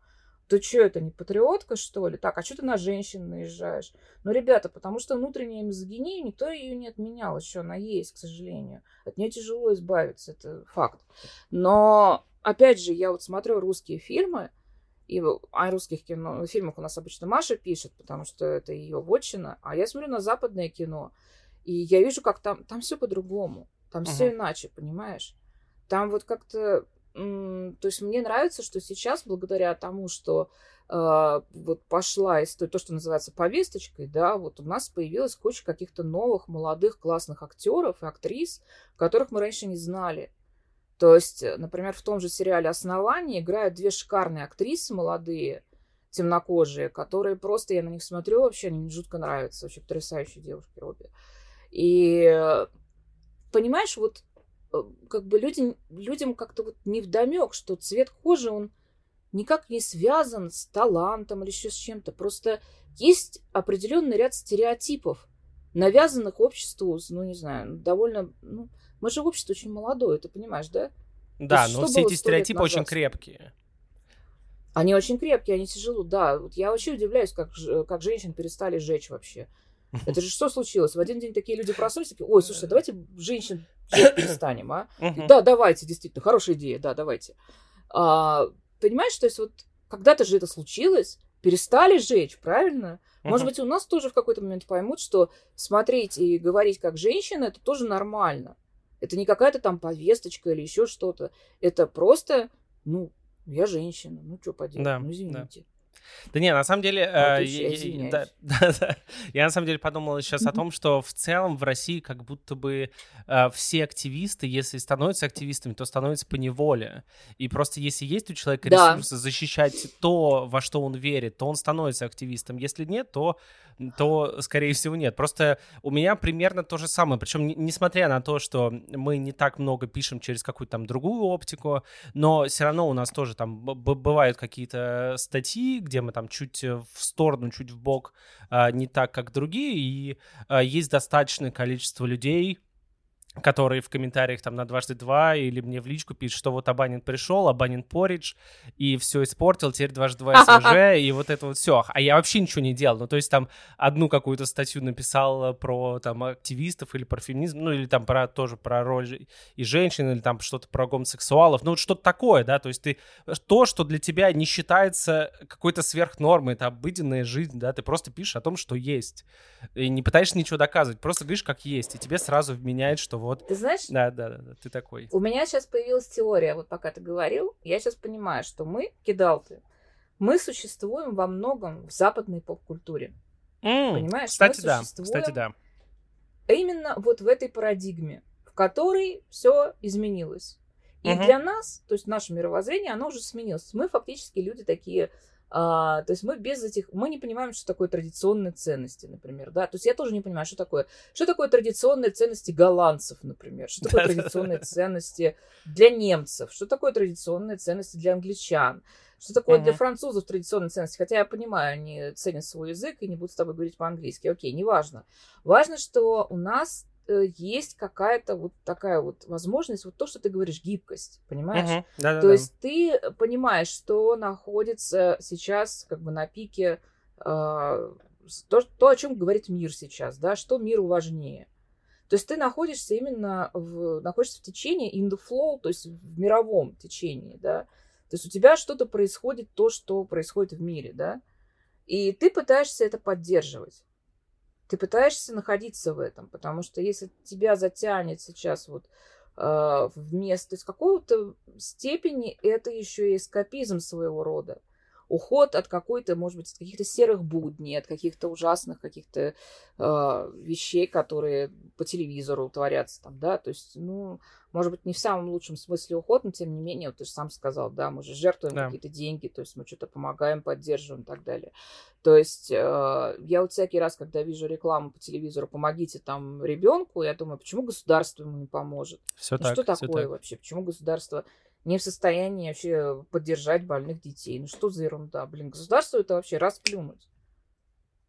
Ты что, это не патриотка, что ли? Так, а что ты на женщин наезжаешь? Ну, ребята, потому что внутренняя мизогиния, никто ее не отменял еще, она есть, к сожалению. От нее тяжело избавиться, это факт. Но, опять же, я вот смотрю русские фильмы, и о русских кино, фильмах у нас обычно Маша пишет, потому что это ее вотчина, а я смотрю на западное кино, и я вижу, как там, там все по-другому, там uh-huh. все иначе, понимаешь? Там вот как-то то есть мне нравится, что сейчас, благодаря тому, что э, вот пошла история, то, что называется повесточкой, да, вот у нас появилась куча каких-то новых, молодых, классных актеров и актрис, которых мы раньше не знали. То есть, э, например, в том же сериале «Основание» играют две шикарные актрисы молодые, темнокожие, которые просто, я на них смотрю, вообще они мне жутко нравятся, вообще потрясающие девушки обе. И э, понимаешь, вот как бы люди, людям как-то вот не вдомек, что цвет кожи, он никак не связан с талантом или еще с чем-то. Просто есть определенный ряд стереотипов, навязанных обществу, ну, не знаю, довольно... Ну, мы же общество очень молодое, ты понимаешь, да? Да, но все эти стереотипы очень крепкие. Они очень крепкие, они тяжело, да. Вот я вообще удивляюсь, как, как женщин перестали жечь вообще. Это же что случилось? В один день такие люди проснулись, такие, ой, слушай, давайте женщин перестанем, а? Да, давайте, действительно, хорошая идея, да, давайте. А, понимаешь, то есть вот когда-то же это случилось, перестали жечь, правильно? Может быть, у нас тоже в какой-то момент поймут, что смотреть и говорить как женщина, это тоже нормально. Это не какая-то там повесточка или еще что-то. Это просто, ну, я женщина, ну что поделать, да, ну извините. Да. Да не, на самом деле, э, я, да, да, да. я на самом деле подумал сейчас о том, что в целом в России как будто бы э, все активисты, если становятся активистами, то становятся по неволе. И просто если есть у человека ресурсы да. защищать то, во что он верит, то он становится активистом. Если нет, то то, скорее всего, нет. Просто у меня примерно то же самое. Причем, несмотря на то, что мы не так много пишем через какую-то там другую оптику, но все равно у нас тоже там бывают какие-то статьи, где мы там чуть в сторону, чуть в бок, а, не так, как другие, и а, есть достаточное количество людей, который в комментариях там на дважды два или мне в личку пишет, что вот Абанин пришел, Абанин поридж, и все испортил, теперь дважды два СВЖ, и вот это вот все. А я вообще ничего не делал. Ну, то есть там одну какую-то статью написал про там активистов или про феминизм, ну, или там про тоже про роль и женщин, или там что-то про гомосексуалов, ну, вот что-то такое, да, то есть ты то, что для тебя не считается какой-то сверхнормой, это обыденная жизнь, да, ты просто пишешь о том, что есть, и не пытаешься ничего доказывать, просто говоришь, как есть, и тебе сразу вменяет, что вот. Ты знаешь? Да, да, да, да, ты такой. У меня сейчас появилась теория, вот пока ты говорил, я сейчас понимаю, что мы, кидалты, мы существуем во многом в западной поп-культуре. Mm, Понимаешь? Кстати, да. Кстати, да. Именно вот в этой парадигме, в которой все изменилось. И угу. для нас, то есть наше мировоззрение, оно уже сменилось. Мы фактически люди такие а, то есть мы без этих, мы не понимаем, что такое традиционные ценности, например, да. То есть я тоже не понимаю, что такое, что такое традиционные ценности голландцев, например, что такое традиционные ценности для немцев, что такое традиционные ценности для англичан. Что такое для французов традиционная ценность? Хотя я понимаю, они ценят свой язык и не будут с тобой говорить по-английски. Окей, неважно. Важно, что у нас есть какая-то вот такая вот возможность, вот то, что ты говоришь, гибкость, понимаешь? Uh-huh. Да-да-да. То есть ты понимаешь, что находится сейчас как бы на пике э, то, то, о чем говорит мир сейчас, да, что миру важнее. То есть ты находишься именно в, находишься в течении in the flow, то есть в мировом течении, да. То есть у тебя что-то происходит, то, что происходит в мире, да. И ты пытаешься это поддерживать. Ты пытаешься находиться в этом, потому что если тебя затянет сейчас вот э, вместо, то есть какого-то степени это еще и эскапизм своего рода уход от какой-то, может быть, от каких-то серых будней, от каких-то ужасных каких-то э, вещей, которые по телевизору творятся там, да, то есть, ну, может быть, не в самом лучшем смысле уход, но тем не менее, вот ты же сам сказал, да, мы же жертвуем да. какие-то деньги, то есть мы что-то помогаем, поддерживаем и так далее. То есть э, я вот всякий раз, когда вижу рекламу по телевизору, помогите там ребенку, я думаю, почему государство ему не поможет? Все ну, так, что такое так. вообще? Почему государство не в состоянии вообще поддержать больных детей. Ну что за ерунда? Блин, государство это вообще расплюнуть.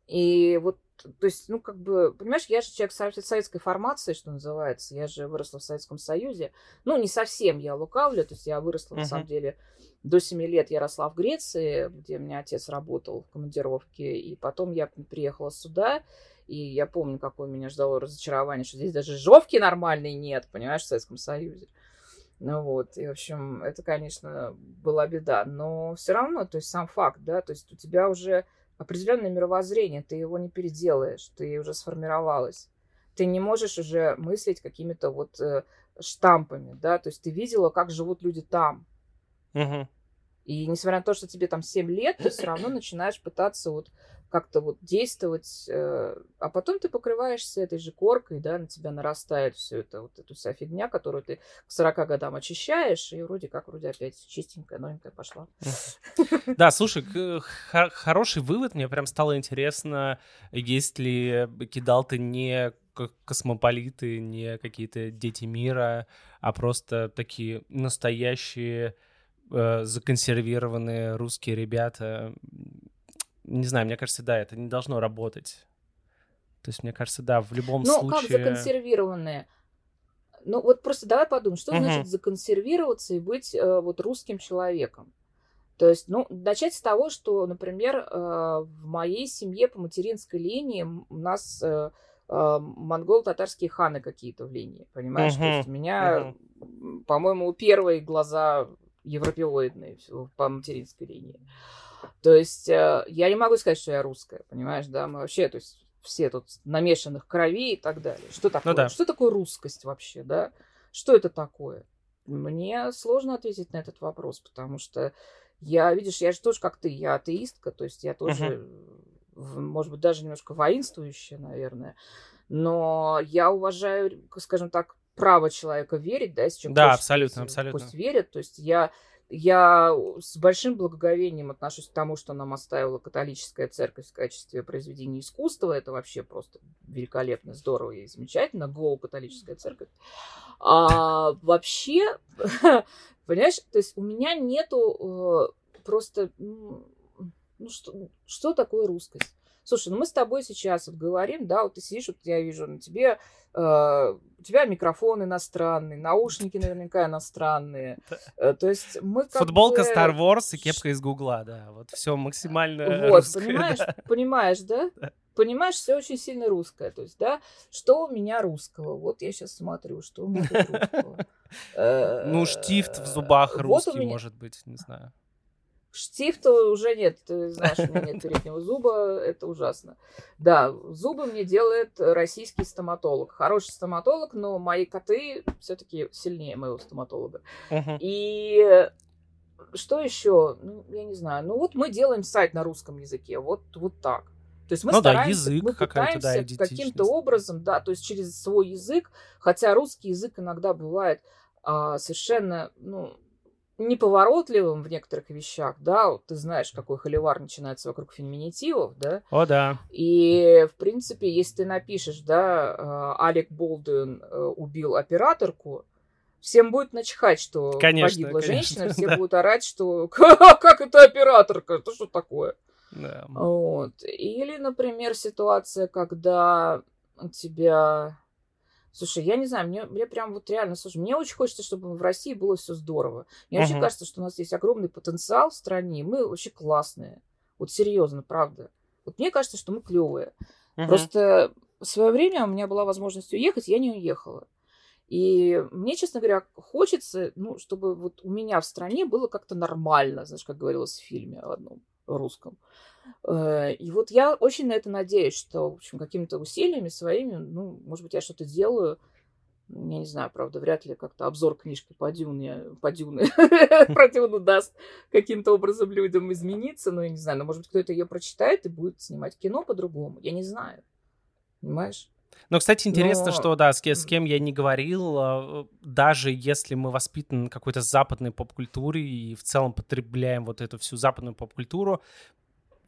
И вот, то есть, ну, как бы, понимаешь, я же человек советской формации, что называется. Я же выросла в Советском Союзе. Ну, не совсем я лукавлю, то есть я выросла, uh-huh. на самом деле, до 7 лет я росла в Греции, где у меня отец работал в командировке, и потом я приехала сюда, и я помню, какое меня ждало разочарование, что здесь даже жовки нормальной нет, понимаешь, в Советском Союзе. Ну вот, и, в общем, это, конечно, была беда. Но все равно, то есть сам факт, да, то есть у тебя уже определенное мировоззрение, ты его не переделаешь, ты уже сформировалась. Ты не можешь уже мыслить какими-то вот э, штампами, да, то есть ты видела, как живут люди там. Угу. И несмотря на то, что тебе там 7 лет, ты все равно начинаешь пытаться вот как-то вот действовать, э, а потом ты покрываешься этой же коркой, да, на тебя нарастает все это, вот эта вся фигня, которую ты к 40 годам очищаешь, и вроде как, вроде опять чистенькая, новенькая пошла. Да, слушай, хороший вывод, мне прям стало интересно, есть ли кидал ты не космополиты, не какие-то дети мира, а просто такие настоящие э, законсервированные русские ребята, не знаю, мне кажется, да, это не должно работать. То есть, мне кажется, да, в любом ну, случае... Ну, как законсервированные? Ну, вот просто давай подумаем, что угу. значит законсервироваться и быть э, вот русским человеком? То есть, ну, начать с того, что, например, э, в моей семье по материнской линии у нас э, э, монгол-татарские ханы какие-то в линии, понимаешь? Угу. То есть у меня, угу. по-моему, первые глаза европеоидные по материнской линии. То есть э, я не могу сказать, что я русская, понимаешь, да, мы вообще, то есть все тут намешанных крови и так далее. Что ну такое? Ну, да. Что такое русскость вообще, да? Что это такое? Мне сложно ответить на этот вопрос, потому что я, видишь, я же тоже как ты, я атеистка, то есть я тоже, uh-huh. может быть, даже немножко воинствующая, наверное, но я уважаю, скажем так, право человека верить, да, если человек Да, хочет, абсолютно, пусть, абсолютно. Пусть верит, то есть я я с большим благоговением отношусь к тому, что нам оставила католическая церковь в качестве произведения искусства. Это вообще просто великолепно, здорово и замечательно. Гоу католическая церковь. А вообще, понимаешь, то есть у меня нету э, просто, ну, что, что такое русскость? Слушай, ну мы с тобой сейчас вот говорим, да, вот ты сидишь, вот я вижу на тебе, у тебя микрофон иностранный, наушники наверняка иностранные. Э, то есть мы как Футболка бы... Star Wars и кепка из Гугла, да, вот все максимально Вот, русское, понимаешь, да. понимаешь, да? да? Понимаешь, все очень сильно русское. То есть, да, что у меня русского? Вот я сейчас смотрю, что у меня русского. Ну, штифт в зубах русский, может быть, не знаю. Штифта уже нет, ты знаешь, у меня нет переднего зуба, это ужасно. Да, зубы мне делает российский стоматолог. Хороший стоматолог, но мои коты все-таки сильнее моего стоматолога. Uh-huh. И что еще? Ну, я не знаю. Ну, вот мы делаем сайт на русском языке, вот, вот так. То есть мы ну, стараемся, да, язык мы пытаемся да, каким-то образом, да, то есть через свой язык, хотя русский язык иногда бывает а, совершенно, ну, неповоротливым в некоторых вещах, да, вот ты знаешь, какой холивар начинается вокруг феминитивов, да. О, да. И, в принципе, если ты напишешь, да, э, Алек Болдуин э, убил операторку, всем будет начихать, что конечно, погибла конечно, женщина, все да. будут орать, что как это операторка, это что такое? Да. Вот. Или, например, ситуация, когда у тебя... Слушай, я не знаю, мне, мне прям вот реально, слушай, мне очень хочется, чтобы в России было все здорово. Мне вообще Мгм. кажется, что у нас есть огромный потенциал в стране, мы вообще классные. Вот серьезно, правда. Вот мне кажется, что мы клевые. Мгм. Просто в свое время у меня была возможность уехать, я не уехала. И мне, честно говоря, хочется, ну, чтобы вот у меня в стране было как-то нормально, знаешь, как говорилось в фильме в одном русском. Э, И вот я очень на это надеюсь, что, в общем, какими-то усилиями своими, ну, может быть, я что-то делаю. Я не знаю, правда, вряд ли как-то обзор книжки по Дюне, по Дюне, про Дюну даст каким-то образом людям измениться. Ну, я не знаю, но, может быть, кто-то ее прочитает и будет снимать кино по-другому. Я не знаю. Понимаешь? Но, кстати, интересно, Но- что, да, с, с кем я не говорил, а, даже если мы воспитаны какой-то западной поп-культуре и в целом потребляем вот эту всю западную поп-культуру,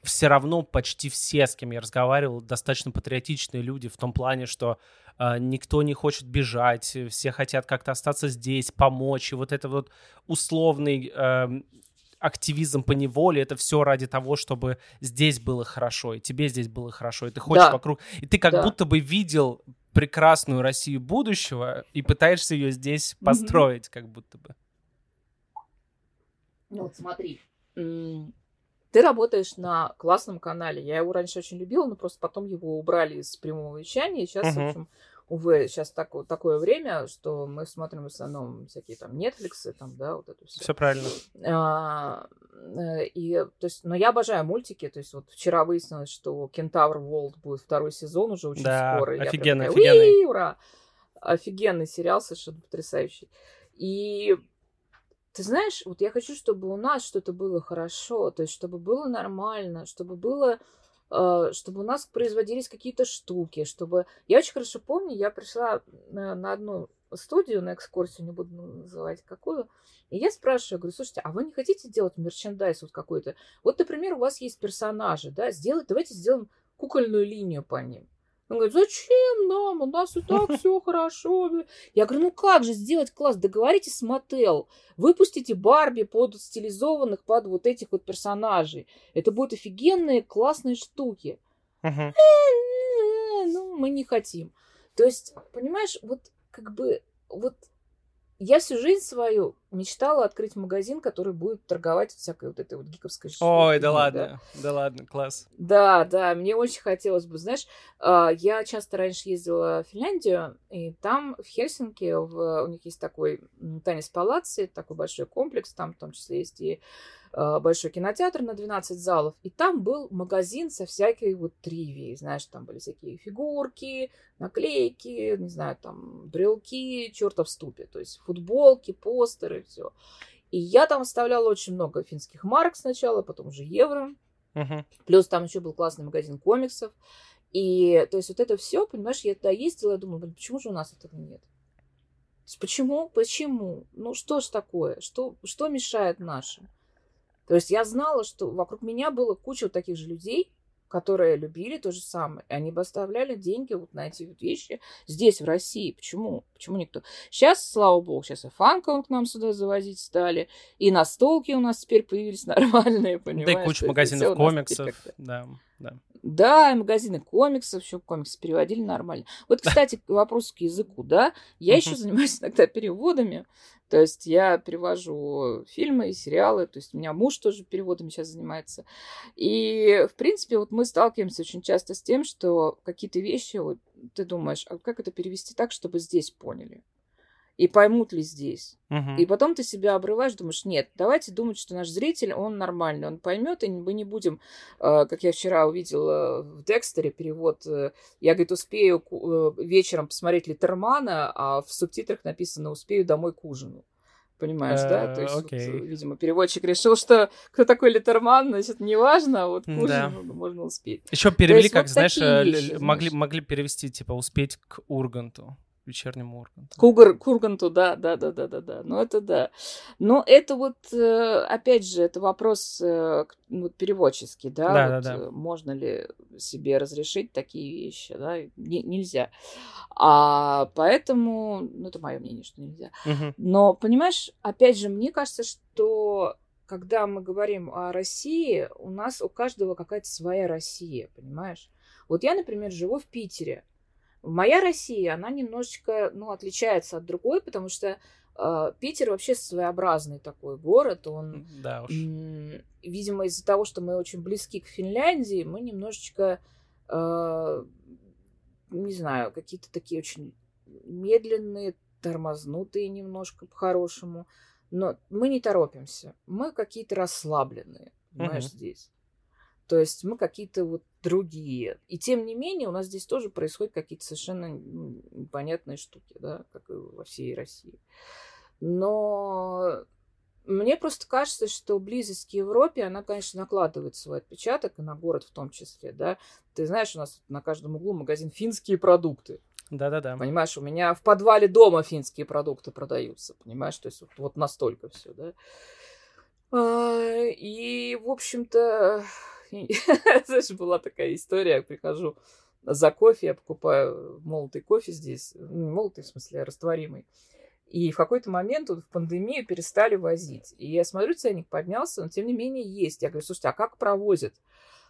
все равно почти все, с кем я разговаривал, достаточно патриотичные люди в том плане, что а, никто не хочет бежать, все хотят как-то остаться здесь, помочь, и вот это вот условный эм, активизм по неволе, это все ради того, чтобы здесь было хорошо, и тебе здесь было хорошо, и ты хочешь Да. вокруг, и ты как Да. будто бы видел прекрасную Россию будущего и пытаешься ее здесь построить, как будто бы. Ну вот смотри. Ты работаешь на классном канале. Я его раньше очень любила, но просто потом его убрали из прямого вещания. И сейчас, Мгм. в общем, увы, сейчас так, такое время, что мы смотрим в основном всякие там Netflix, там, да, вот это все. Все правильно. А, э, и, то есть, но я обожаю мультики. То есть, вот вчера выяснилось, что Кентавр Волт будет второй сезон уже очень Да, скоро. и я прям такая, офигенный. «Уи, ура! Офигенный сериал, совершенно потрясающий. И ты знаешь, вот я хочу, чтобы у нас что-то было хорошо, то есть, чтобы было нормально, чтобы было э, чтобы у нас производились какие-то штуки, чтобы... Я очень хорошо помню, я пришла на, на одну студию, на экскурсию, не буду называть какую, и я спрашиваю, говорю, слушайте, а вы не хотите делать мерчендайз вот какой-то? Вот, например, у вас есть персонажи, да, сделать, давайте сделаем кукольную линию по ним. Он говорит, зачем нам? У нас и так все хорошо. Я говорю, ну как же сделать класс? Договоритесь с Мотел. Выпустите Барби под стилизованных под вот этих вот персонажей. Это будут офигенные классные штуки. Э, Ну, мы не хотим. То есть, понимаешь, вот как бы вот я всю жизнь свою мечтала открыть магазин, который будет торговать всякой вот этой вот гиковской штукой. Ой, да ладно, да ладно, класс. Да, да, мне очень хотелось бы, знаешь, а, я часто раньше ездила в Финляндию, и там в Хельсинки в- у них есть такой танец палацци, такой большой комплекс, там в том числе есть и большой кинотеатр на 12 залов, и там был магазин со всякой вот тривией, знаешь, там были всякие фигурки, наклейки, не знаю, там брелки, чертов ступе, то есть футболки, постеры, все. И я там оставляла очень много финских марок сначала, потом уже евро. Мгм. Плюс там еще был классный магазин комиксов. И, то есть, вот это все, понимаешь, я туда ездила, я думала, блин, почему же у нас этого нет? Почему? Почему? Ну, что ж такое? Что, что мешает нашим? То есть, я знала, что вокруг меня было куча вот таких же людей, которые любили то же самое. И они бы оставляли деньги вот на эти вот вещи здесь, в России. Почему? Почему никто? Сейчас, слава богу, сейчас и фанком к нам сюда завозить стали, и настолки у нас теперь появились нормальные, понимаешь? Да и куча магазинов комиксов. Да, да. Да, и магазины комиксов, еще комиксы переводили нормально. Вот, кстати, к вопросу к языку, да, я еще занимаюсь иногда переводами, то есть я перевожу фильмы и сериалы, то есть у меня муж тоже переводами сейчас занимается. И, в принципе, вот мы сталкиваемся очень часто с тем, что какие-то вещи, вот ты думаешь, а как это перевести так, чтобы здесь поняли? И поймут ли здесь? Мгм. И потом ты себя обрываешь, думаешь, нет, давайте думать, что наш зритель, он нормальный, он поймет, и мы не будем, э, как я вчера увидела в Декстере перевод, э, я, говорит, успею э, вечером посмотреть Литермана, а в субтитрах написано «успею домой к ужину». Понимаешь, да? Э, То есть, вот, окей. э, видимо, переводчик решил, что кто такой Литерман, значит, неважно, а вот к Да. ужину можно успеть. Еще перевели, есть как, вот знаешь, э, вещи, могли, знаешь. могли перевести, типа, успеть к Урганту. Вечернему Урганту. Кугар, Курганту, да, да, да, да, да, да. Ну, это да. Но это вот, э, опять же, это вопрос э, вот, переводческий, да? Да, вот, да, да. Можно ли себе разрешить такие вещи, да? Не, нельзя. А поэтому, ну, это мое мнение, что нельзя. Угу. Но, понимаешь, опять же, мне кажется, что когда мы говорим о России, у нас у каждого какая-то своя Россия, понимаешь? Вот я, например, живу в Питере. Моя Россия, она немножечко, ну, отличается от другой, потому что э, Питер вообще своеобразный такой город. Он, да уж. М- видимо, из-за того, что мы очень близки к Финляндии, мы немножечко, э, не знаю, какие-то такие очень медленные, тормознутые немножко по-хорошему. Но мы не торопимся. Мы какие-то расслабленные, понимаешь, угу. здесь. То есть мы какие-то вот другие. И тем не менее у нас здесь тоже происходят какие-то совершенно непонятные штуки, да, как и во всей России. Но мне просто кажется, что близость к Европе, она, конечно, накладывает свой отпечаток, и на город в том числе, да. Ты знаешь, у нас на каждом углу магазин «Финские продукты». Да-да-да. Понимаешь, у меня в подвале дома финские продукты продаются, понимаешь, то есть вот, вот настолько все, да. А, и, в общем-то, Знаешь, была такая история, я прихожу за кофе, я покупаю молотый кофе здесь, ну, молотый, в смысле, а растворимый. И в какой-то момент вот, в пандемию перестали возить. И я смотрю, ценник поднялся, но тем не менее есть. Я говорю, слушайте, а как провозят?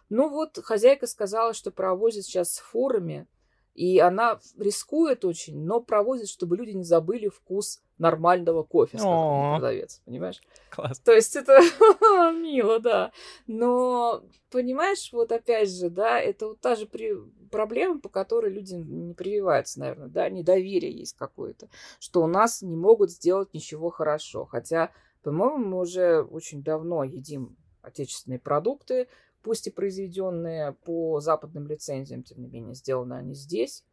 Ну вот хозяйка сказала, что провозят сейчас с фурами, и она рискует очень, но провозит, чтобы люди не забыли вкус нормального кофе, сказал продавец, понимаешь? Класс. То есть это мило, да. Но, понимаешь, вот опять же, да, это вот та же при... проблема, по которой люди не прививаются, наверное, да, недоверие есть какое-то, что у нас не могут сделать ничего хорошо. Хотя, по-моему, мы уже очень давно едим отечественные продукты, пусть и произведенные по западным лицензиям, тем не менее, сделаны они здесь.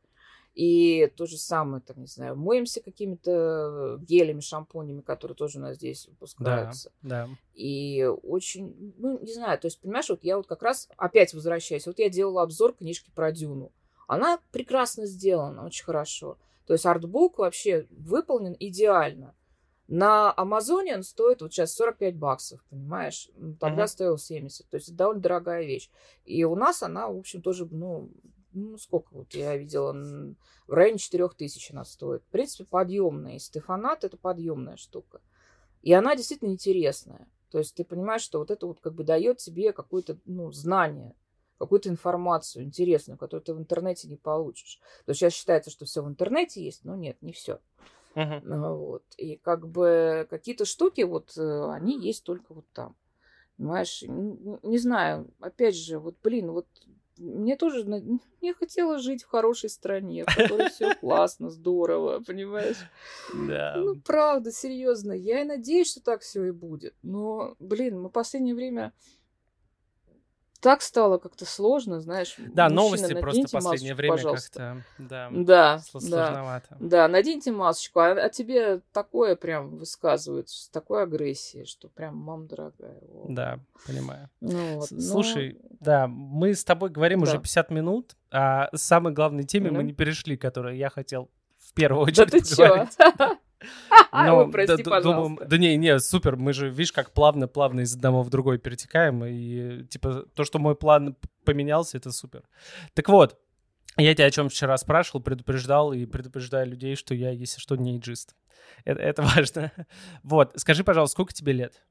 И то же самое, там, не знаю, моемся какими-то гелями, шампунями, которые тоже у нас здесь выпускаются. Да, да. И очень, ну, не знаю, то есть, понимаешь, вот я вот как раз опять возвращаюсь. Вот я делала обзор книжки про Дюну. Она прекрасно сделана, очень хорошо. То есть артбук вообще выполнен идеально. На Амазоне он стоит вот сейчас 45 баксов, понимаешь? Тогда uh-huh. стоил 70. То есть это довольно дорогая вещь. И у нас она, в общем, тоже, ну, ну сколько вот я видела, в районе 4 тысяч она стоит. В принципе, подъемная. Если ты фанат, это подъемная штука. И она действительно интересная. То есть ты понимаешь, что вот это вот как бы дает тебе какое-то, ну, знание, какую-то информацию интересную, которую ты в интернете не получишь. То есть сейчас считается, что все в интернете есть, но нет, не все. Uh-huh. Вот. И как бы какие-то штуки, вот э, они есть только вот там. Понимаешь, не, знаю, опять же, вот, блин, вот мне тоже, мне хотелось жить в хорошей стране, в которой все классно, здорово, понимаешь? Да. Ну, правда, серьезно, я и надеюсь, что так все и будет. Но, блин, мы в последнее время так стало как-то сложно, знаешь. Да, новости просто в последнее время как-то, да, да, сложновато. Да, да, наденьте масочку, а, а тебе такое прям высказывают с такой агрессией, что прям, мам дорогая. О. Да, понимаю. Ну, вот, Слушай, но... да, мы с тобой говорим да. уже 50 минут, а самой главной теме да. мы не перешли, которую я хотел в первую очередь да ты поговорить. Чё? Ну, Ой, прости, да, думаю, да не, не, супер, мы же, видишь, как плавно-плавно из одного в другой перетекаем, и, типа, то, что мой план поменялся, это супер. Так вот, я тебя о чем вчера спрашивал, предупреждал и предупреждаю людей, что я, если что, не иджист. Это, это важно. Вот, скажи, пожалуйста, сколько тебе лет?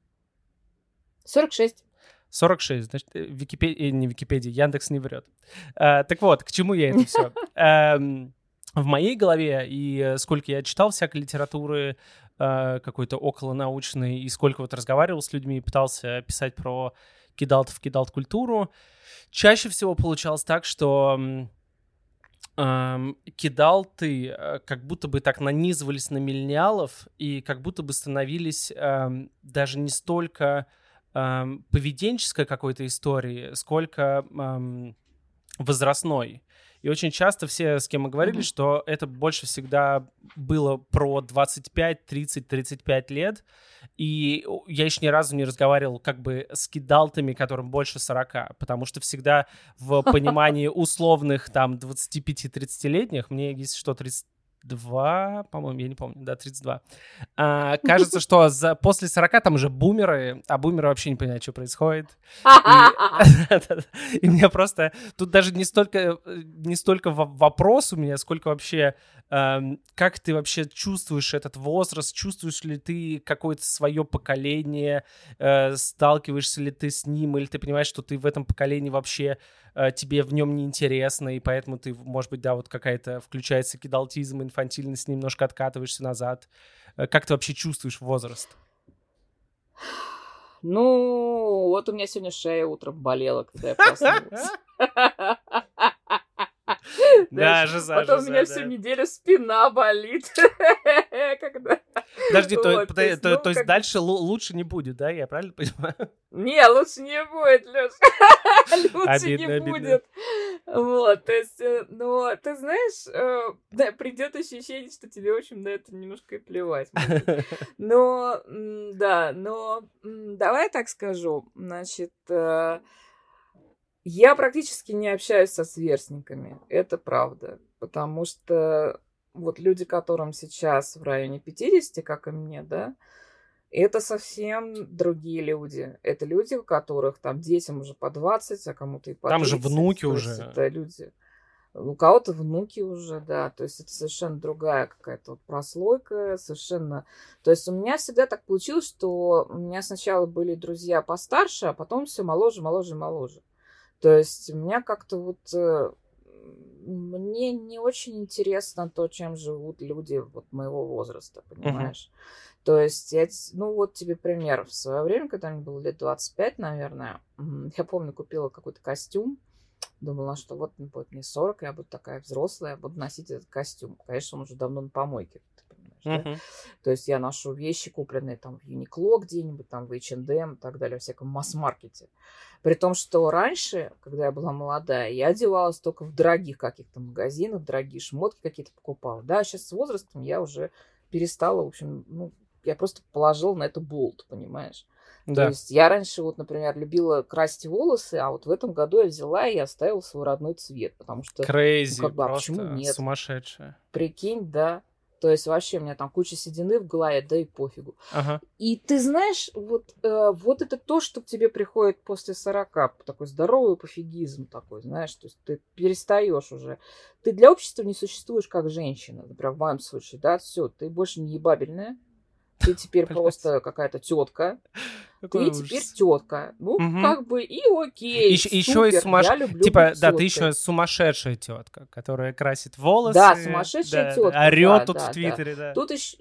46. 46, значит, э, Википедия, э, не Википедия, Яндекс не врет. А, так вот, к чему я это все? в моей голове, и э, сколько я читал всякой литературы, э, какой-то околонаучной, и сколько вот разговаривал с людьми, пытался писать про кидалтов, кидалт-культуру, чаще всего получалось так, что эм, кидалты э, как будто бы так нанизывались на миллениалов и как будто бы становились эм, даже не столько эм, поведенческой какой-то истории, сколько эм, возрастной. И очень часто все, с кем мы говорили, mm-hmm. что это больше всегда было про 25, 30, 35 лет. И я еще ни разу не разговаривал как бы с кидалтами, которым больше 40, потому что всегда в понимании условных там 25-30-летних, мне если что, 30, 32, по-моему, я не помню, да, 32. А, кажется, что за, после 40 там уже бумеры, а бумеры вообще не понимают, что происходит. И, и мне просто... Тут даже не столько, не столько вопрос у меня, сколько вообще... Э, как ты вообще чувствуешь этот возраст? Чувствуешь ли ты какое-то свое поколение? Э, сталкиваешься ли ты с ним? Или ты понимаешь, что ты в этом поколении вообще Э, тебе в нем неинтересно, и поэтому ты, может быть, да, вот какая-то включается кидалтизм, инфантильность, немножко откатываешься назад. Э, как ты вообще чувствуешь возраст? Ну, вот у меня сегодня шея утром болела, когда я проснулась. Да, жиза, Потом у меня всю неделю спина болит. Подожди, то, есть, ну, дальше лучше не будет, да? Я правильно понимаю? Не, лучше не будет, Леш. лучше не будет. Вот, то есть, э, ну, ты знаешь, э, придет ощущение, что тебе, в общем, на это немножко и плевать. Но, да, но давай так скажу. Значит, э, я практически не общаюсь со сверстниками, это правда, потому что вот люди, которым сейчас в районе 50, как и мне, да, это совсем другие люди. Это люди, у которых там детям уже по 20, а кому-то и по 30. Там же внуки уже. Это люди. У кого-то внуки уже, да. То есть это совершенно другая какая-то вот прослойка, совершенно... То есть у меня всегда так получилось, что у меня сначала были друзья постарше, а потом все моложе, моложе, моложе. То есть меня как-то вот э, мне не очень интересно то, чем живут люди вот моего возраста, понимаешь? Uh-huh. То есть, я, ну вот тебе пример. В свое время, когда мне было лет 25, наверное, я помню, купила какой-то костюм, думала, что вот будет мне 40, я буду такая взрослая, буду носить этот костюм. Конечно, он уже давно на помойке понимаешь, uh-huh. да? То есть я ношу вещи, купленные там в Юникло где-нибудь, там в H&M и так далее, в всяком масс-маркете. При том, что раньше, когда я была молодая, я одевалась только в дорогих каких-то магазинах, дорогие шмотки какие-то покупала. Да, сейчас с возрастом я уже перестала, в общем, ну, я просто положила на это болт, понимаешь? Да. То есть я раньше, вот, например, любила красить волосы, а вот в этом году я взяла и оставила свой родной цвет, потому что... Крейзи, ну, как бы, а почему нет? сумасшедшая. Прикинь, да. То есть вообще у меня там куча седины в голове, да и пофигу. Ага. И ты знаешь, вот, э, вот это то, что к тебе приходит после 40, такой здоровый пофигизм такой, знаешь, то есть ты перестаешь уже. Ты для общества не существуешь как женщина, например, в моем случае, да, все, ты больше не ебабельная, ты теперь просто какая-то тетка. Ты теперь тетка. Ну, угу. как бы и окей. Еще, еще и сумаш... Типа, да, ты еще сумасшедшая тетка, которая красит волосы. Да, сумасшедшая да, тетка. Орет да, тут да, в Твиттере, да. да. Тут еще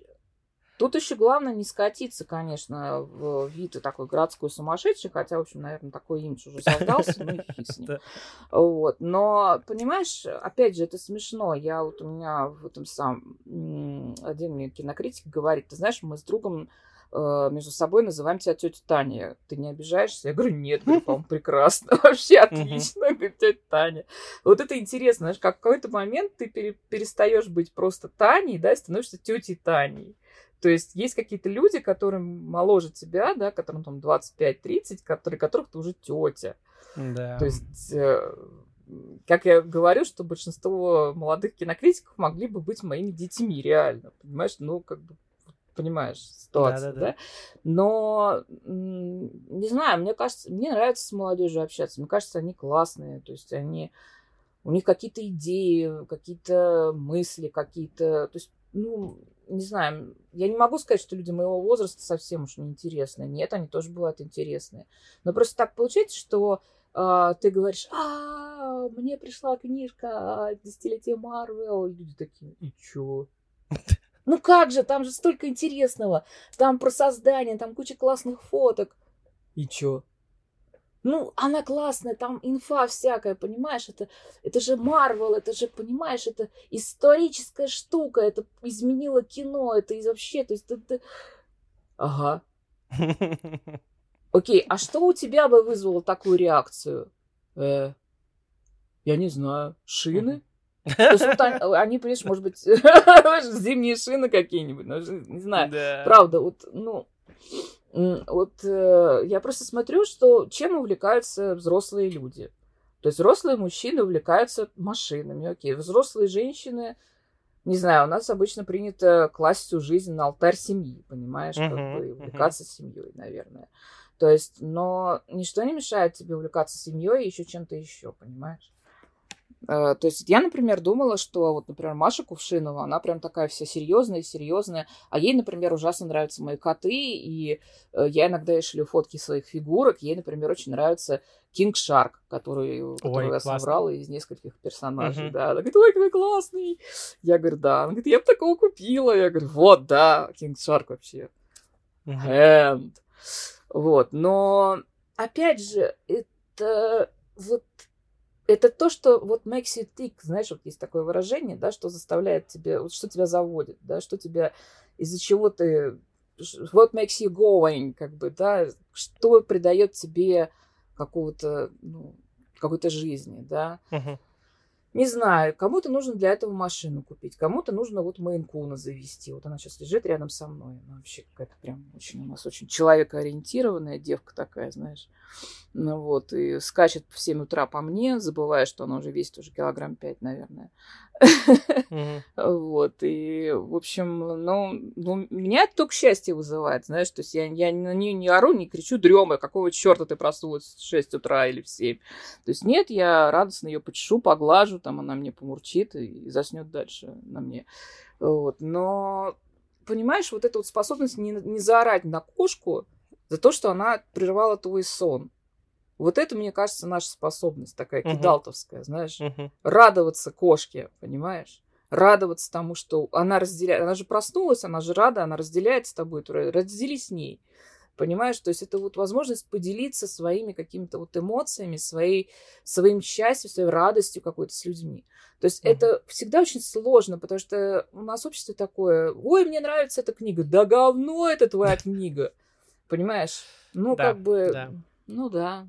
Тут еще главное не скатиться, конечно, в вид такой городской сумасшедший, хотя, в общем, наверное, такой имидж уже создался, ну и фиг с ним. Вот. Но, понимаешь, опять же, это смешно. Я вот у меня в этом самом один мне кинокритик говорит, ты знаешь, мы с другом э, между собой называем тебя тетя Таня. Ты не обижаешься? Я говорю, нет, говорю, по-моему, прекрасно. Вообще отлично, говорю, тетя Таня. Вот это интересно, знаешь, как в какой-то момент ты перестаешь быть просто Таней, да, и становишься тетей Таней. То есть есть какие-то люди, которые моложе тебя, да, которым там 25-30, которые, которых ты уже тетя. Да. То есть, э, как я говорю, что большинство молодых кинокритиков могли бы быть моими детьми, реально. Понимаешь, ну, как бы понимаешь ситуацию, да, да, да. Но не знаю, мне кажется, мне нравится с молодежью общаться. Мне кажется, они классные, то есть они у них какие-то идеи, какие-то мысли, какие-то, то есть, ну, не знаю, я не могу сказать, что люди моего возраста совсем уж неинтересные. Нет, они тоже бывают интересные. Но просто так получается, что э, ты говоришь, а, мне пришла книжка десятилетия Марвел. И люди такие, и чё? Ну как же, там же столько интересного. Там про создание, там куча классных фоток. И чё? Ну, она классная, там инфа всякая, понимаешь? Это, это же Марвел, это же, понимаешь, это историческая штука, это изменило кино, это и вообще, то есть это... Ага. Окей, а что у тебя бы вызвало такую реакцию? Э, я не знаю, шины? То есть вот они, они, понимаешь, может быть, зимние шины какие-нибудь, не знаю. Да. Правда, вот, ну, вот э, я просто смотрю, что чем увлекаются взрослые люди. То есть взрослые мужчины увлекаются машинами, окей. Взрослые женщины не знаю, у нас обычно принято класть всю жизнь на алтарь семьи, понимаешь, uh-huh, как бы увлекаться uh-huh. семьей, наверное. То есть, но ничто не мешает тебе увлекаться семьей и еще чем-то еще, понимаешь? Э, то есть я, например, думала, что вот, например, Маша Кувшинова, она прям такая вся серьезная, серьезная, а ей, например, ужасно нравятся мои коты, и э, я иногда ей шлю фотки своих фигурок, ей, например, очень нравится Кинг Шарк, который, который я собрала из нескольких персонажей, uh-huh. да. Она говорит, ой, какой классный. Я говорю, да. Она говорит, я бы такого купила. Я говорю, вот, да, Кинг Шарк вообще. Uh-huh. And. Вот, но, опять же, это вот это то, что вот makes you tick, знаешь, вот есть такое выражение, да, что заставляет тебе, вот что тебя заводит, да, что тебя, из-за чего ты, what makes you going, как бы, да, что придает тебе какого-то, ну, какой-то жизни, да. Uh-huh. Не знаю, кому-то нужно для этого машину купить, кому-то нужно вот Мейнкуна завести. Вот она сейчас лежит рядом со мной. Она вообще какая-то прям очень у нас очень человекоориентированная девка такая, знаешь. Ну вот, и скачет в 7 утра по мне, забывая, что она уже весит уже килограмм 5, наверное. Вот, и, в общем, ну, ну, меня это только счастье вызывает, знаешь, то есть я, я на нее не ору, не кричу, дрема, какого черта ты проснулась в 6 утра или в 7. То есть нет, я радостно ее почешу, поглажу, там она мне помурчит и заснет дальше на мне. Вот, но, понимаешь, вот эта вот способность не, не заорать на кошку за то, что она прервала твой сон. Вот это, мне кажется, наша способность такая uh-huh. кидалтовская, знаешь. Uh-huh. Радоваться кошке, понимаешь? Радоваться тому, что она разделяет. Она же проснулась, она же рада, она разделяет с тобой. Раздели с ней. Понимаешь? То есть это вот возможность поделиться своими какими-то вот эмоциями, своей, своим счастьем, своей радостью какой-то с людьми. То есть uh-huh. это всегда очень сложно, потому что у нас общество такое, ой, мне нравится эта книга, да говно это твоя книга. Понимаешь? Ну, как бы, ну да.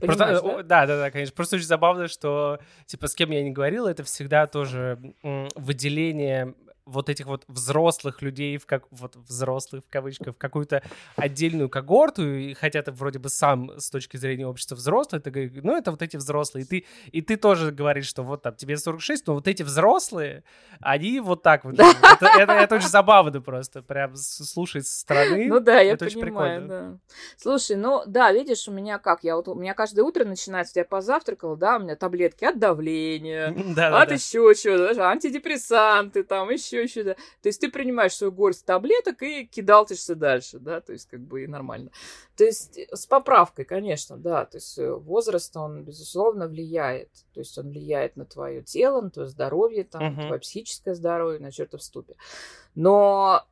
Просто, э, да? да, да, да, конечно. Просто очень забавно, что, типа, с кем я не говорил, это всегда тоже выделение вот этих вот взрослых людей, в как, вот взрослых в кавычках, в какую-то отдельную когорту, и хотя ты вроде бы сам с точки зрения общества взрослый, ты говоришь, ну, это вот эти взрослые. И ты, и ты тоже говоришь, что вот там тебе 46, но вот эти взрослые, они вот так вот. Это, это, это очень забавно просто, прям слушать со стороны. Ну да, я это понимаю, да. Слушай, ну да, видишь, у меня как, я вот, у меня каждое утро начинается, я позавтракала, да, у меня таблетки от давления, от еще чего-то, антидепрессанты, там еще еще, еще, да. То есть ты принимаешь свою горсть таблеток и кидалтишься дальше, да, то есть как бы и нормально. То есть с поправкой, конечно, да, то есть э, возраст, он, безусловно, влияет. То есть он влияет на твое тело, на твое здоровье, там, uh-huh. на твое психическое здоровье, на чертов ступе. Но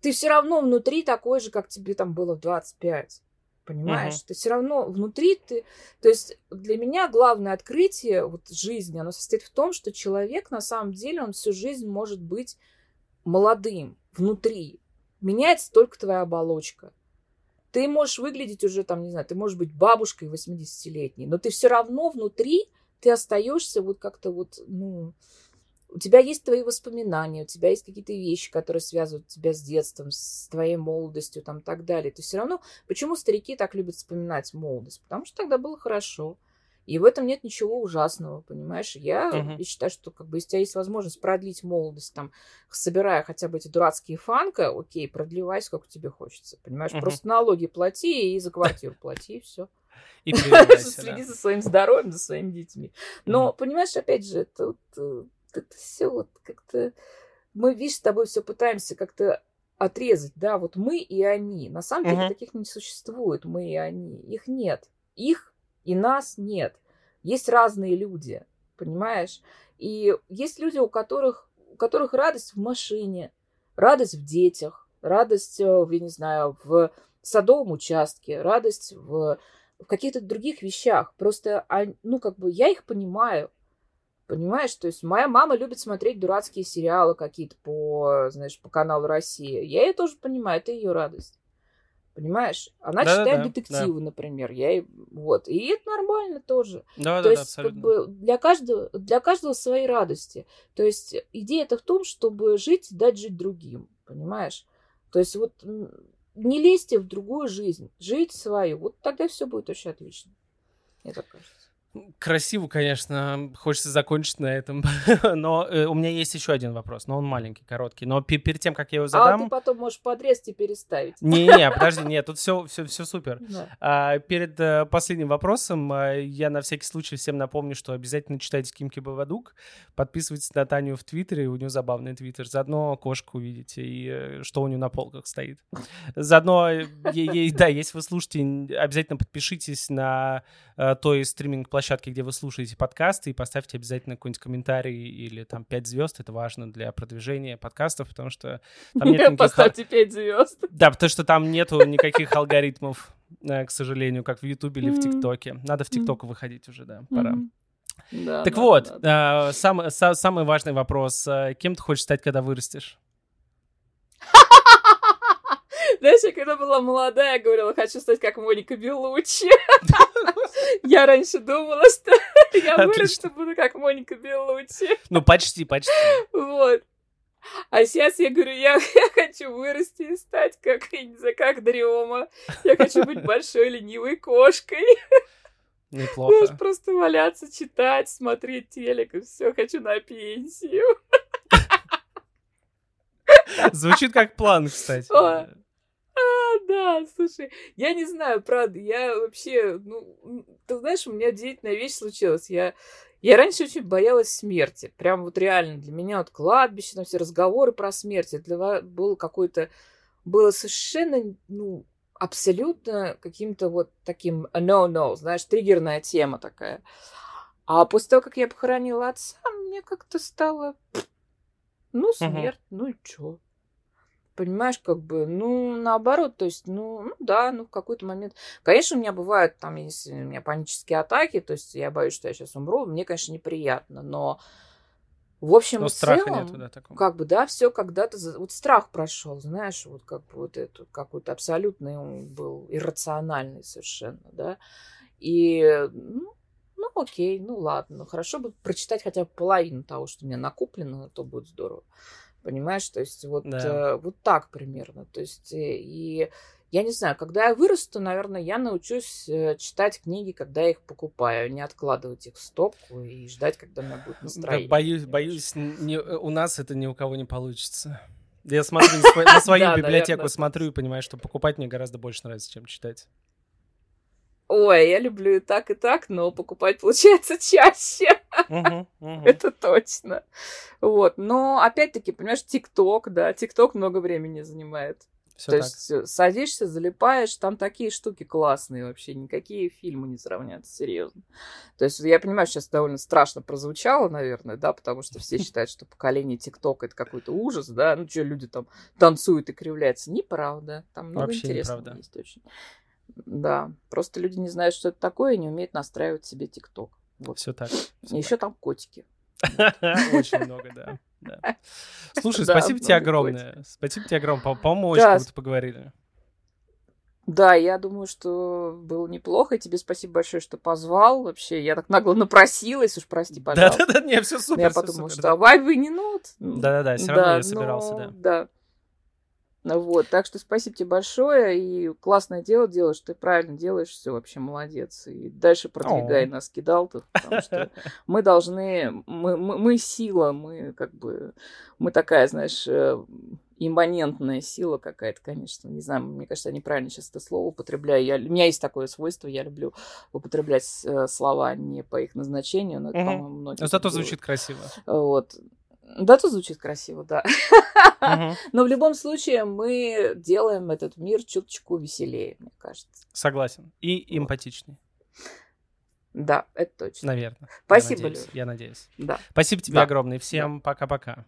ты все равно внутри такой же, как тебе там было в 25. Понимаешь? Uh-huh. Ты все равно внутри ты. То есть для меня главное открытие вот жизни, оно состоит в том, что человек на самом деле он всю жизнь может быть молодым внутри. Меняется только твоя оболочка. Ты можешь выглядеть уже там, не знаю, ты можешь быть бабушкой 80-летней, но ты все равно внутри ты остаешься вот как-то вот, ну, у тебя есть твои воспоминания, у тебя есть какие-то вещи, которые связывают тебя с детством, с твоей молодостью, там, так далее. То все равно, почему старики так любят вспоминать молодость? Потому что тогда было хорошо. И в этом нет ничего ужасного, понимаешь? Я, uh-huh. я считаю, что как бы если у тебя есть возможность продлить молодость, там, собирая хотя бы эти дурацкие фанка, окей, продлевай сколько тебе хочется, понимаешь? Uh-huh. Просто налоги плати и за квартиру плати, и все. И Следи за своим здоровьем, за своими детьми. Но, понимаешь, опять же, это это все вот как-то... Мы, видишь, с тобой все пытаемся как-то отрезать, да, вот мы и они. На самом деле uh-huh. таких не существует, мы и они. Их нет. Их и нас нет. Есть разные люди, понимаешь? И есть люди, у которых, у которых радость в машине, радость в детях, радость, э, я не знаю, в садовом участке, радость в, в каких-то других вещах. Просто, ну, как бы, я их понимаю. Понимаешь, то есть моя мама любит смотреть дурацкие сериалы какие-то по, знаешь, по каналу Россия. Я ее тоже понимаю, это ее радость. Понимаешь? Она да, читает да, детективы, да. например. Я и вот. И это нормально тоже. Да, То да, есть, да. Как бы для каждого, для каждого свои радости. То есть идея-то в том, чтобы жить и дать жить другим. Понимаешь? То есть вот не лезьте в другую жизнь, жить свою. Вот тогда все будет очень отлично. Мне так кажется. Красиво, конечно, хочется закончить на этом. но э, у меня есть еще один вопрос, но он маленький, короткий. Но перед тем, как я его задам... А ты потом можешь подрезать и переставить. Не-не, подожди, нет, тут все, все, все супер. Да. А, перед э, последним вопросом э, я на всякий случай всем напомню, что обязательно читайте Кимки Бавадук, подписывайтесь на Таню в Твиттере, у нее забавный твиттер, заодно кошку увидите и э, что у нее на полках стоит. Заодно, э, да, если вы слушаете, обязательно подпишитесь на э, той стриминг-площадке, где вы слушаете подкасты, и поставьте обязательно какой-нибудь комментарий или там 5 звезд. Это важно для продвижения подкастов, потому что там нет никаких... Поставьте 5 звезд. Да, потому что там нету никаких алгоритмов, к сожалению, как в Ютубе или в ТикТоке. Надо в ТикТок выходить уже, да, пора. Да, так да, вот, да, да. Э, сам, са, самый важный вопрос. Кем ты хочешь стать, когда вырастешь? Знаешь, я когда была молодая, говорила, хочу стать как Моника Белучи. Я раньше думала, что я вырасту, буду как Моника Белучи. Ну, почти, почти. Вот. А сейчас я говорю, я, я хочу вырасти и стать как, я не знаю, как Дрема. Я хочу быть большой ленивой кошкой. Неплохо. Знаешь, просто валяться, читать, смотреть телек и все, хочу на пенсию. Звучит как план, кстати. О, а, да, слушай, я не знаю, правда, я вообще, ну, ты знаешь, у меня удивительная вещь случилась. Я, я раньше очень боялась смерти. Прям вот реально для меня вот кладбище, там все разговоры про смерть, это было какое-то, было совершенно, ну, абсолютно каким-то вот таким no-no, знаешь, триггерная тема такая. А после того, как я похоронила отца, мне как-то стало, ну, смерть, uh-huh. ну и чё? Понимаешь, как бы, ну, наоборот, то есть, ну, ну да, ну, в какой-то момент... Конечно, у меня бывают там, если у меня панические атаки, то есть я боюсь, что я сейчас умру, мне, конечно, неприятно, но в общем но и страха целом, нету, да, такого. как бы, да, все когда-то... Вот страх прошел, знаешь, вот как бы вот этот какой-то абсолютный он был иррациональный совершенно, да, и, ну, ну, окей, ну, ладно, ну, хорошо бы прочитать хотя бы половину того, что у меня накоплено, то будет здорово. Понимаешь, то есть вот, да. э, вот так примерно. То есть э, и я не знаю, когда я вырасту, наверное, я научусь э, читать книги, когда я их покупаю, не откладывать их в стопку и ждать, когда у меня будет настроение. Да, боюсь, боюсь, не, у нас это ни у кого не получится. Я смотрю на свою библиотеку, смотрю и понимаю, что покупать мне гораздо больше нравится, чем читать. Ой, я люблю и так, и так, но покупать получается чаще. Это точно. Вот. Но опять-таки, понимаешь, ТикТок, да, ТикТок много времени занимает. Все То так. есть э, садишься, залипаешь, там такие штуки классные вообще, никакие фильмы не сравнятся, серьезно. То есть я понимаю, сейчас довольно страшно прозвучало, наверное, да, потому что все считают, что поколение ТикТок это какой-то ужас, да, ну что, люди там танцуют и кривляются. Неправда, там много вообще интересного неправда. есть очень. Да, просто люди не знают, что это такое, и не умеют настраивать себе ТикТок. Вот. Все так. Еще там котики. Очень много, да. да. Слушай, спасибо тебе огромное. Спасибо тебе огромное. По-моему, очень круто поговорили. Да, я думаю, что было неплохо. Тебе спасибо большое, что позвал. Вообще, я так нагло напросилась, уж прости, пожалуйста. Да-да-да, не, все супер. Я подумала, что да. вай вы не нот. Да-да-да, все равно я собирался, да. Да. Вот, так что спасибо тебе большое, и классное дело делаешь, ты правильно делаешь, все вообще молодец. И дальше продвигай О. нас, кидал ты, потому что мы должны, мы, мы, мы сила, мы как бы, мы такая, знаешь, э, имманентная сила какая-то, конечно. Не знаю, мне кажется, я неправильно сейчас это слово употребляю. Я, у меня есть такое свойство, я люблю употреблять э, слова не по их назначению, но это, угу. по-моему, многие... Но зато звучит красиво. Вот. Да, то звучит красиво, да. Но в любом случае мы делаем этот мир чуточку веселее, мне кажется. Согласен. И эмпатичнее. Да, это точно. Наверное. Спасибо, я надеюсь. Я надеюсь. Да. Спасибо тебе да. огромное. Всем пока-пока.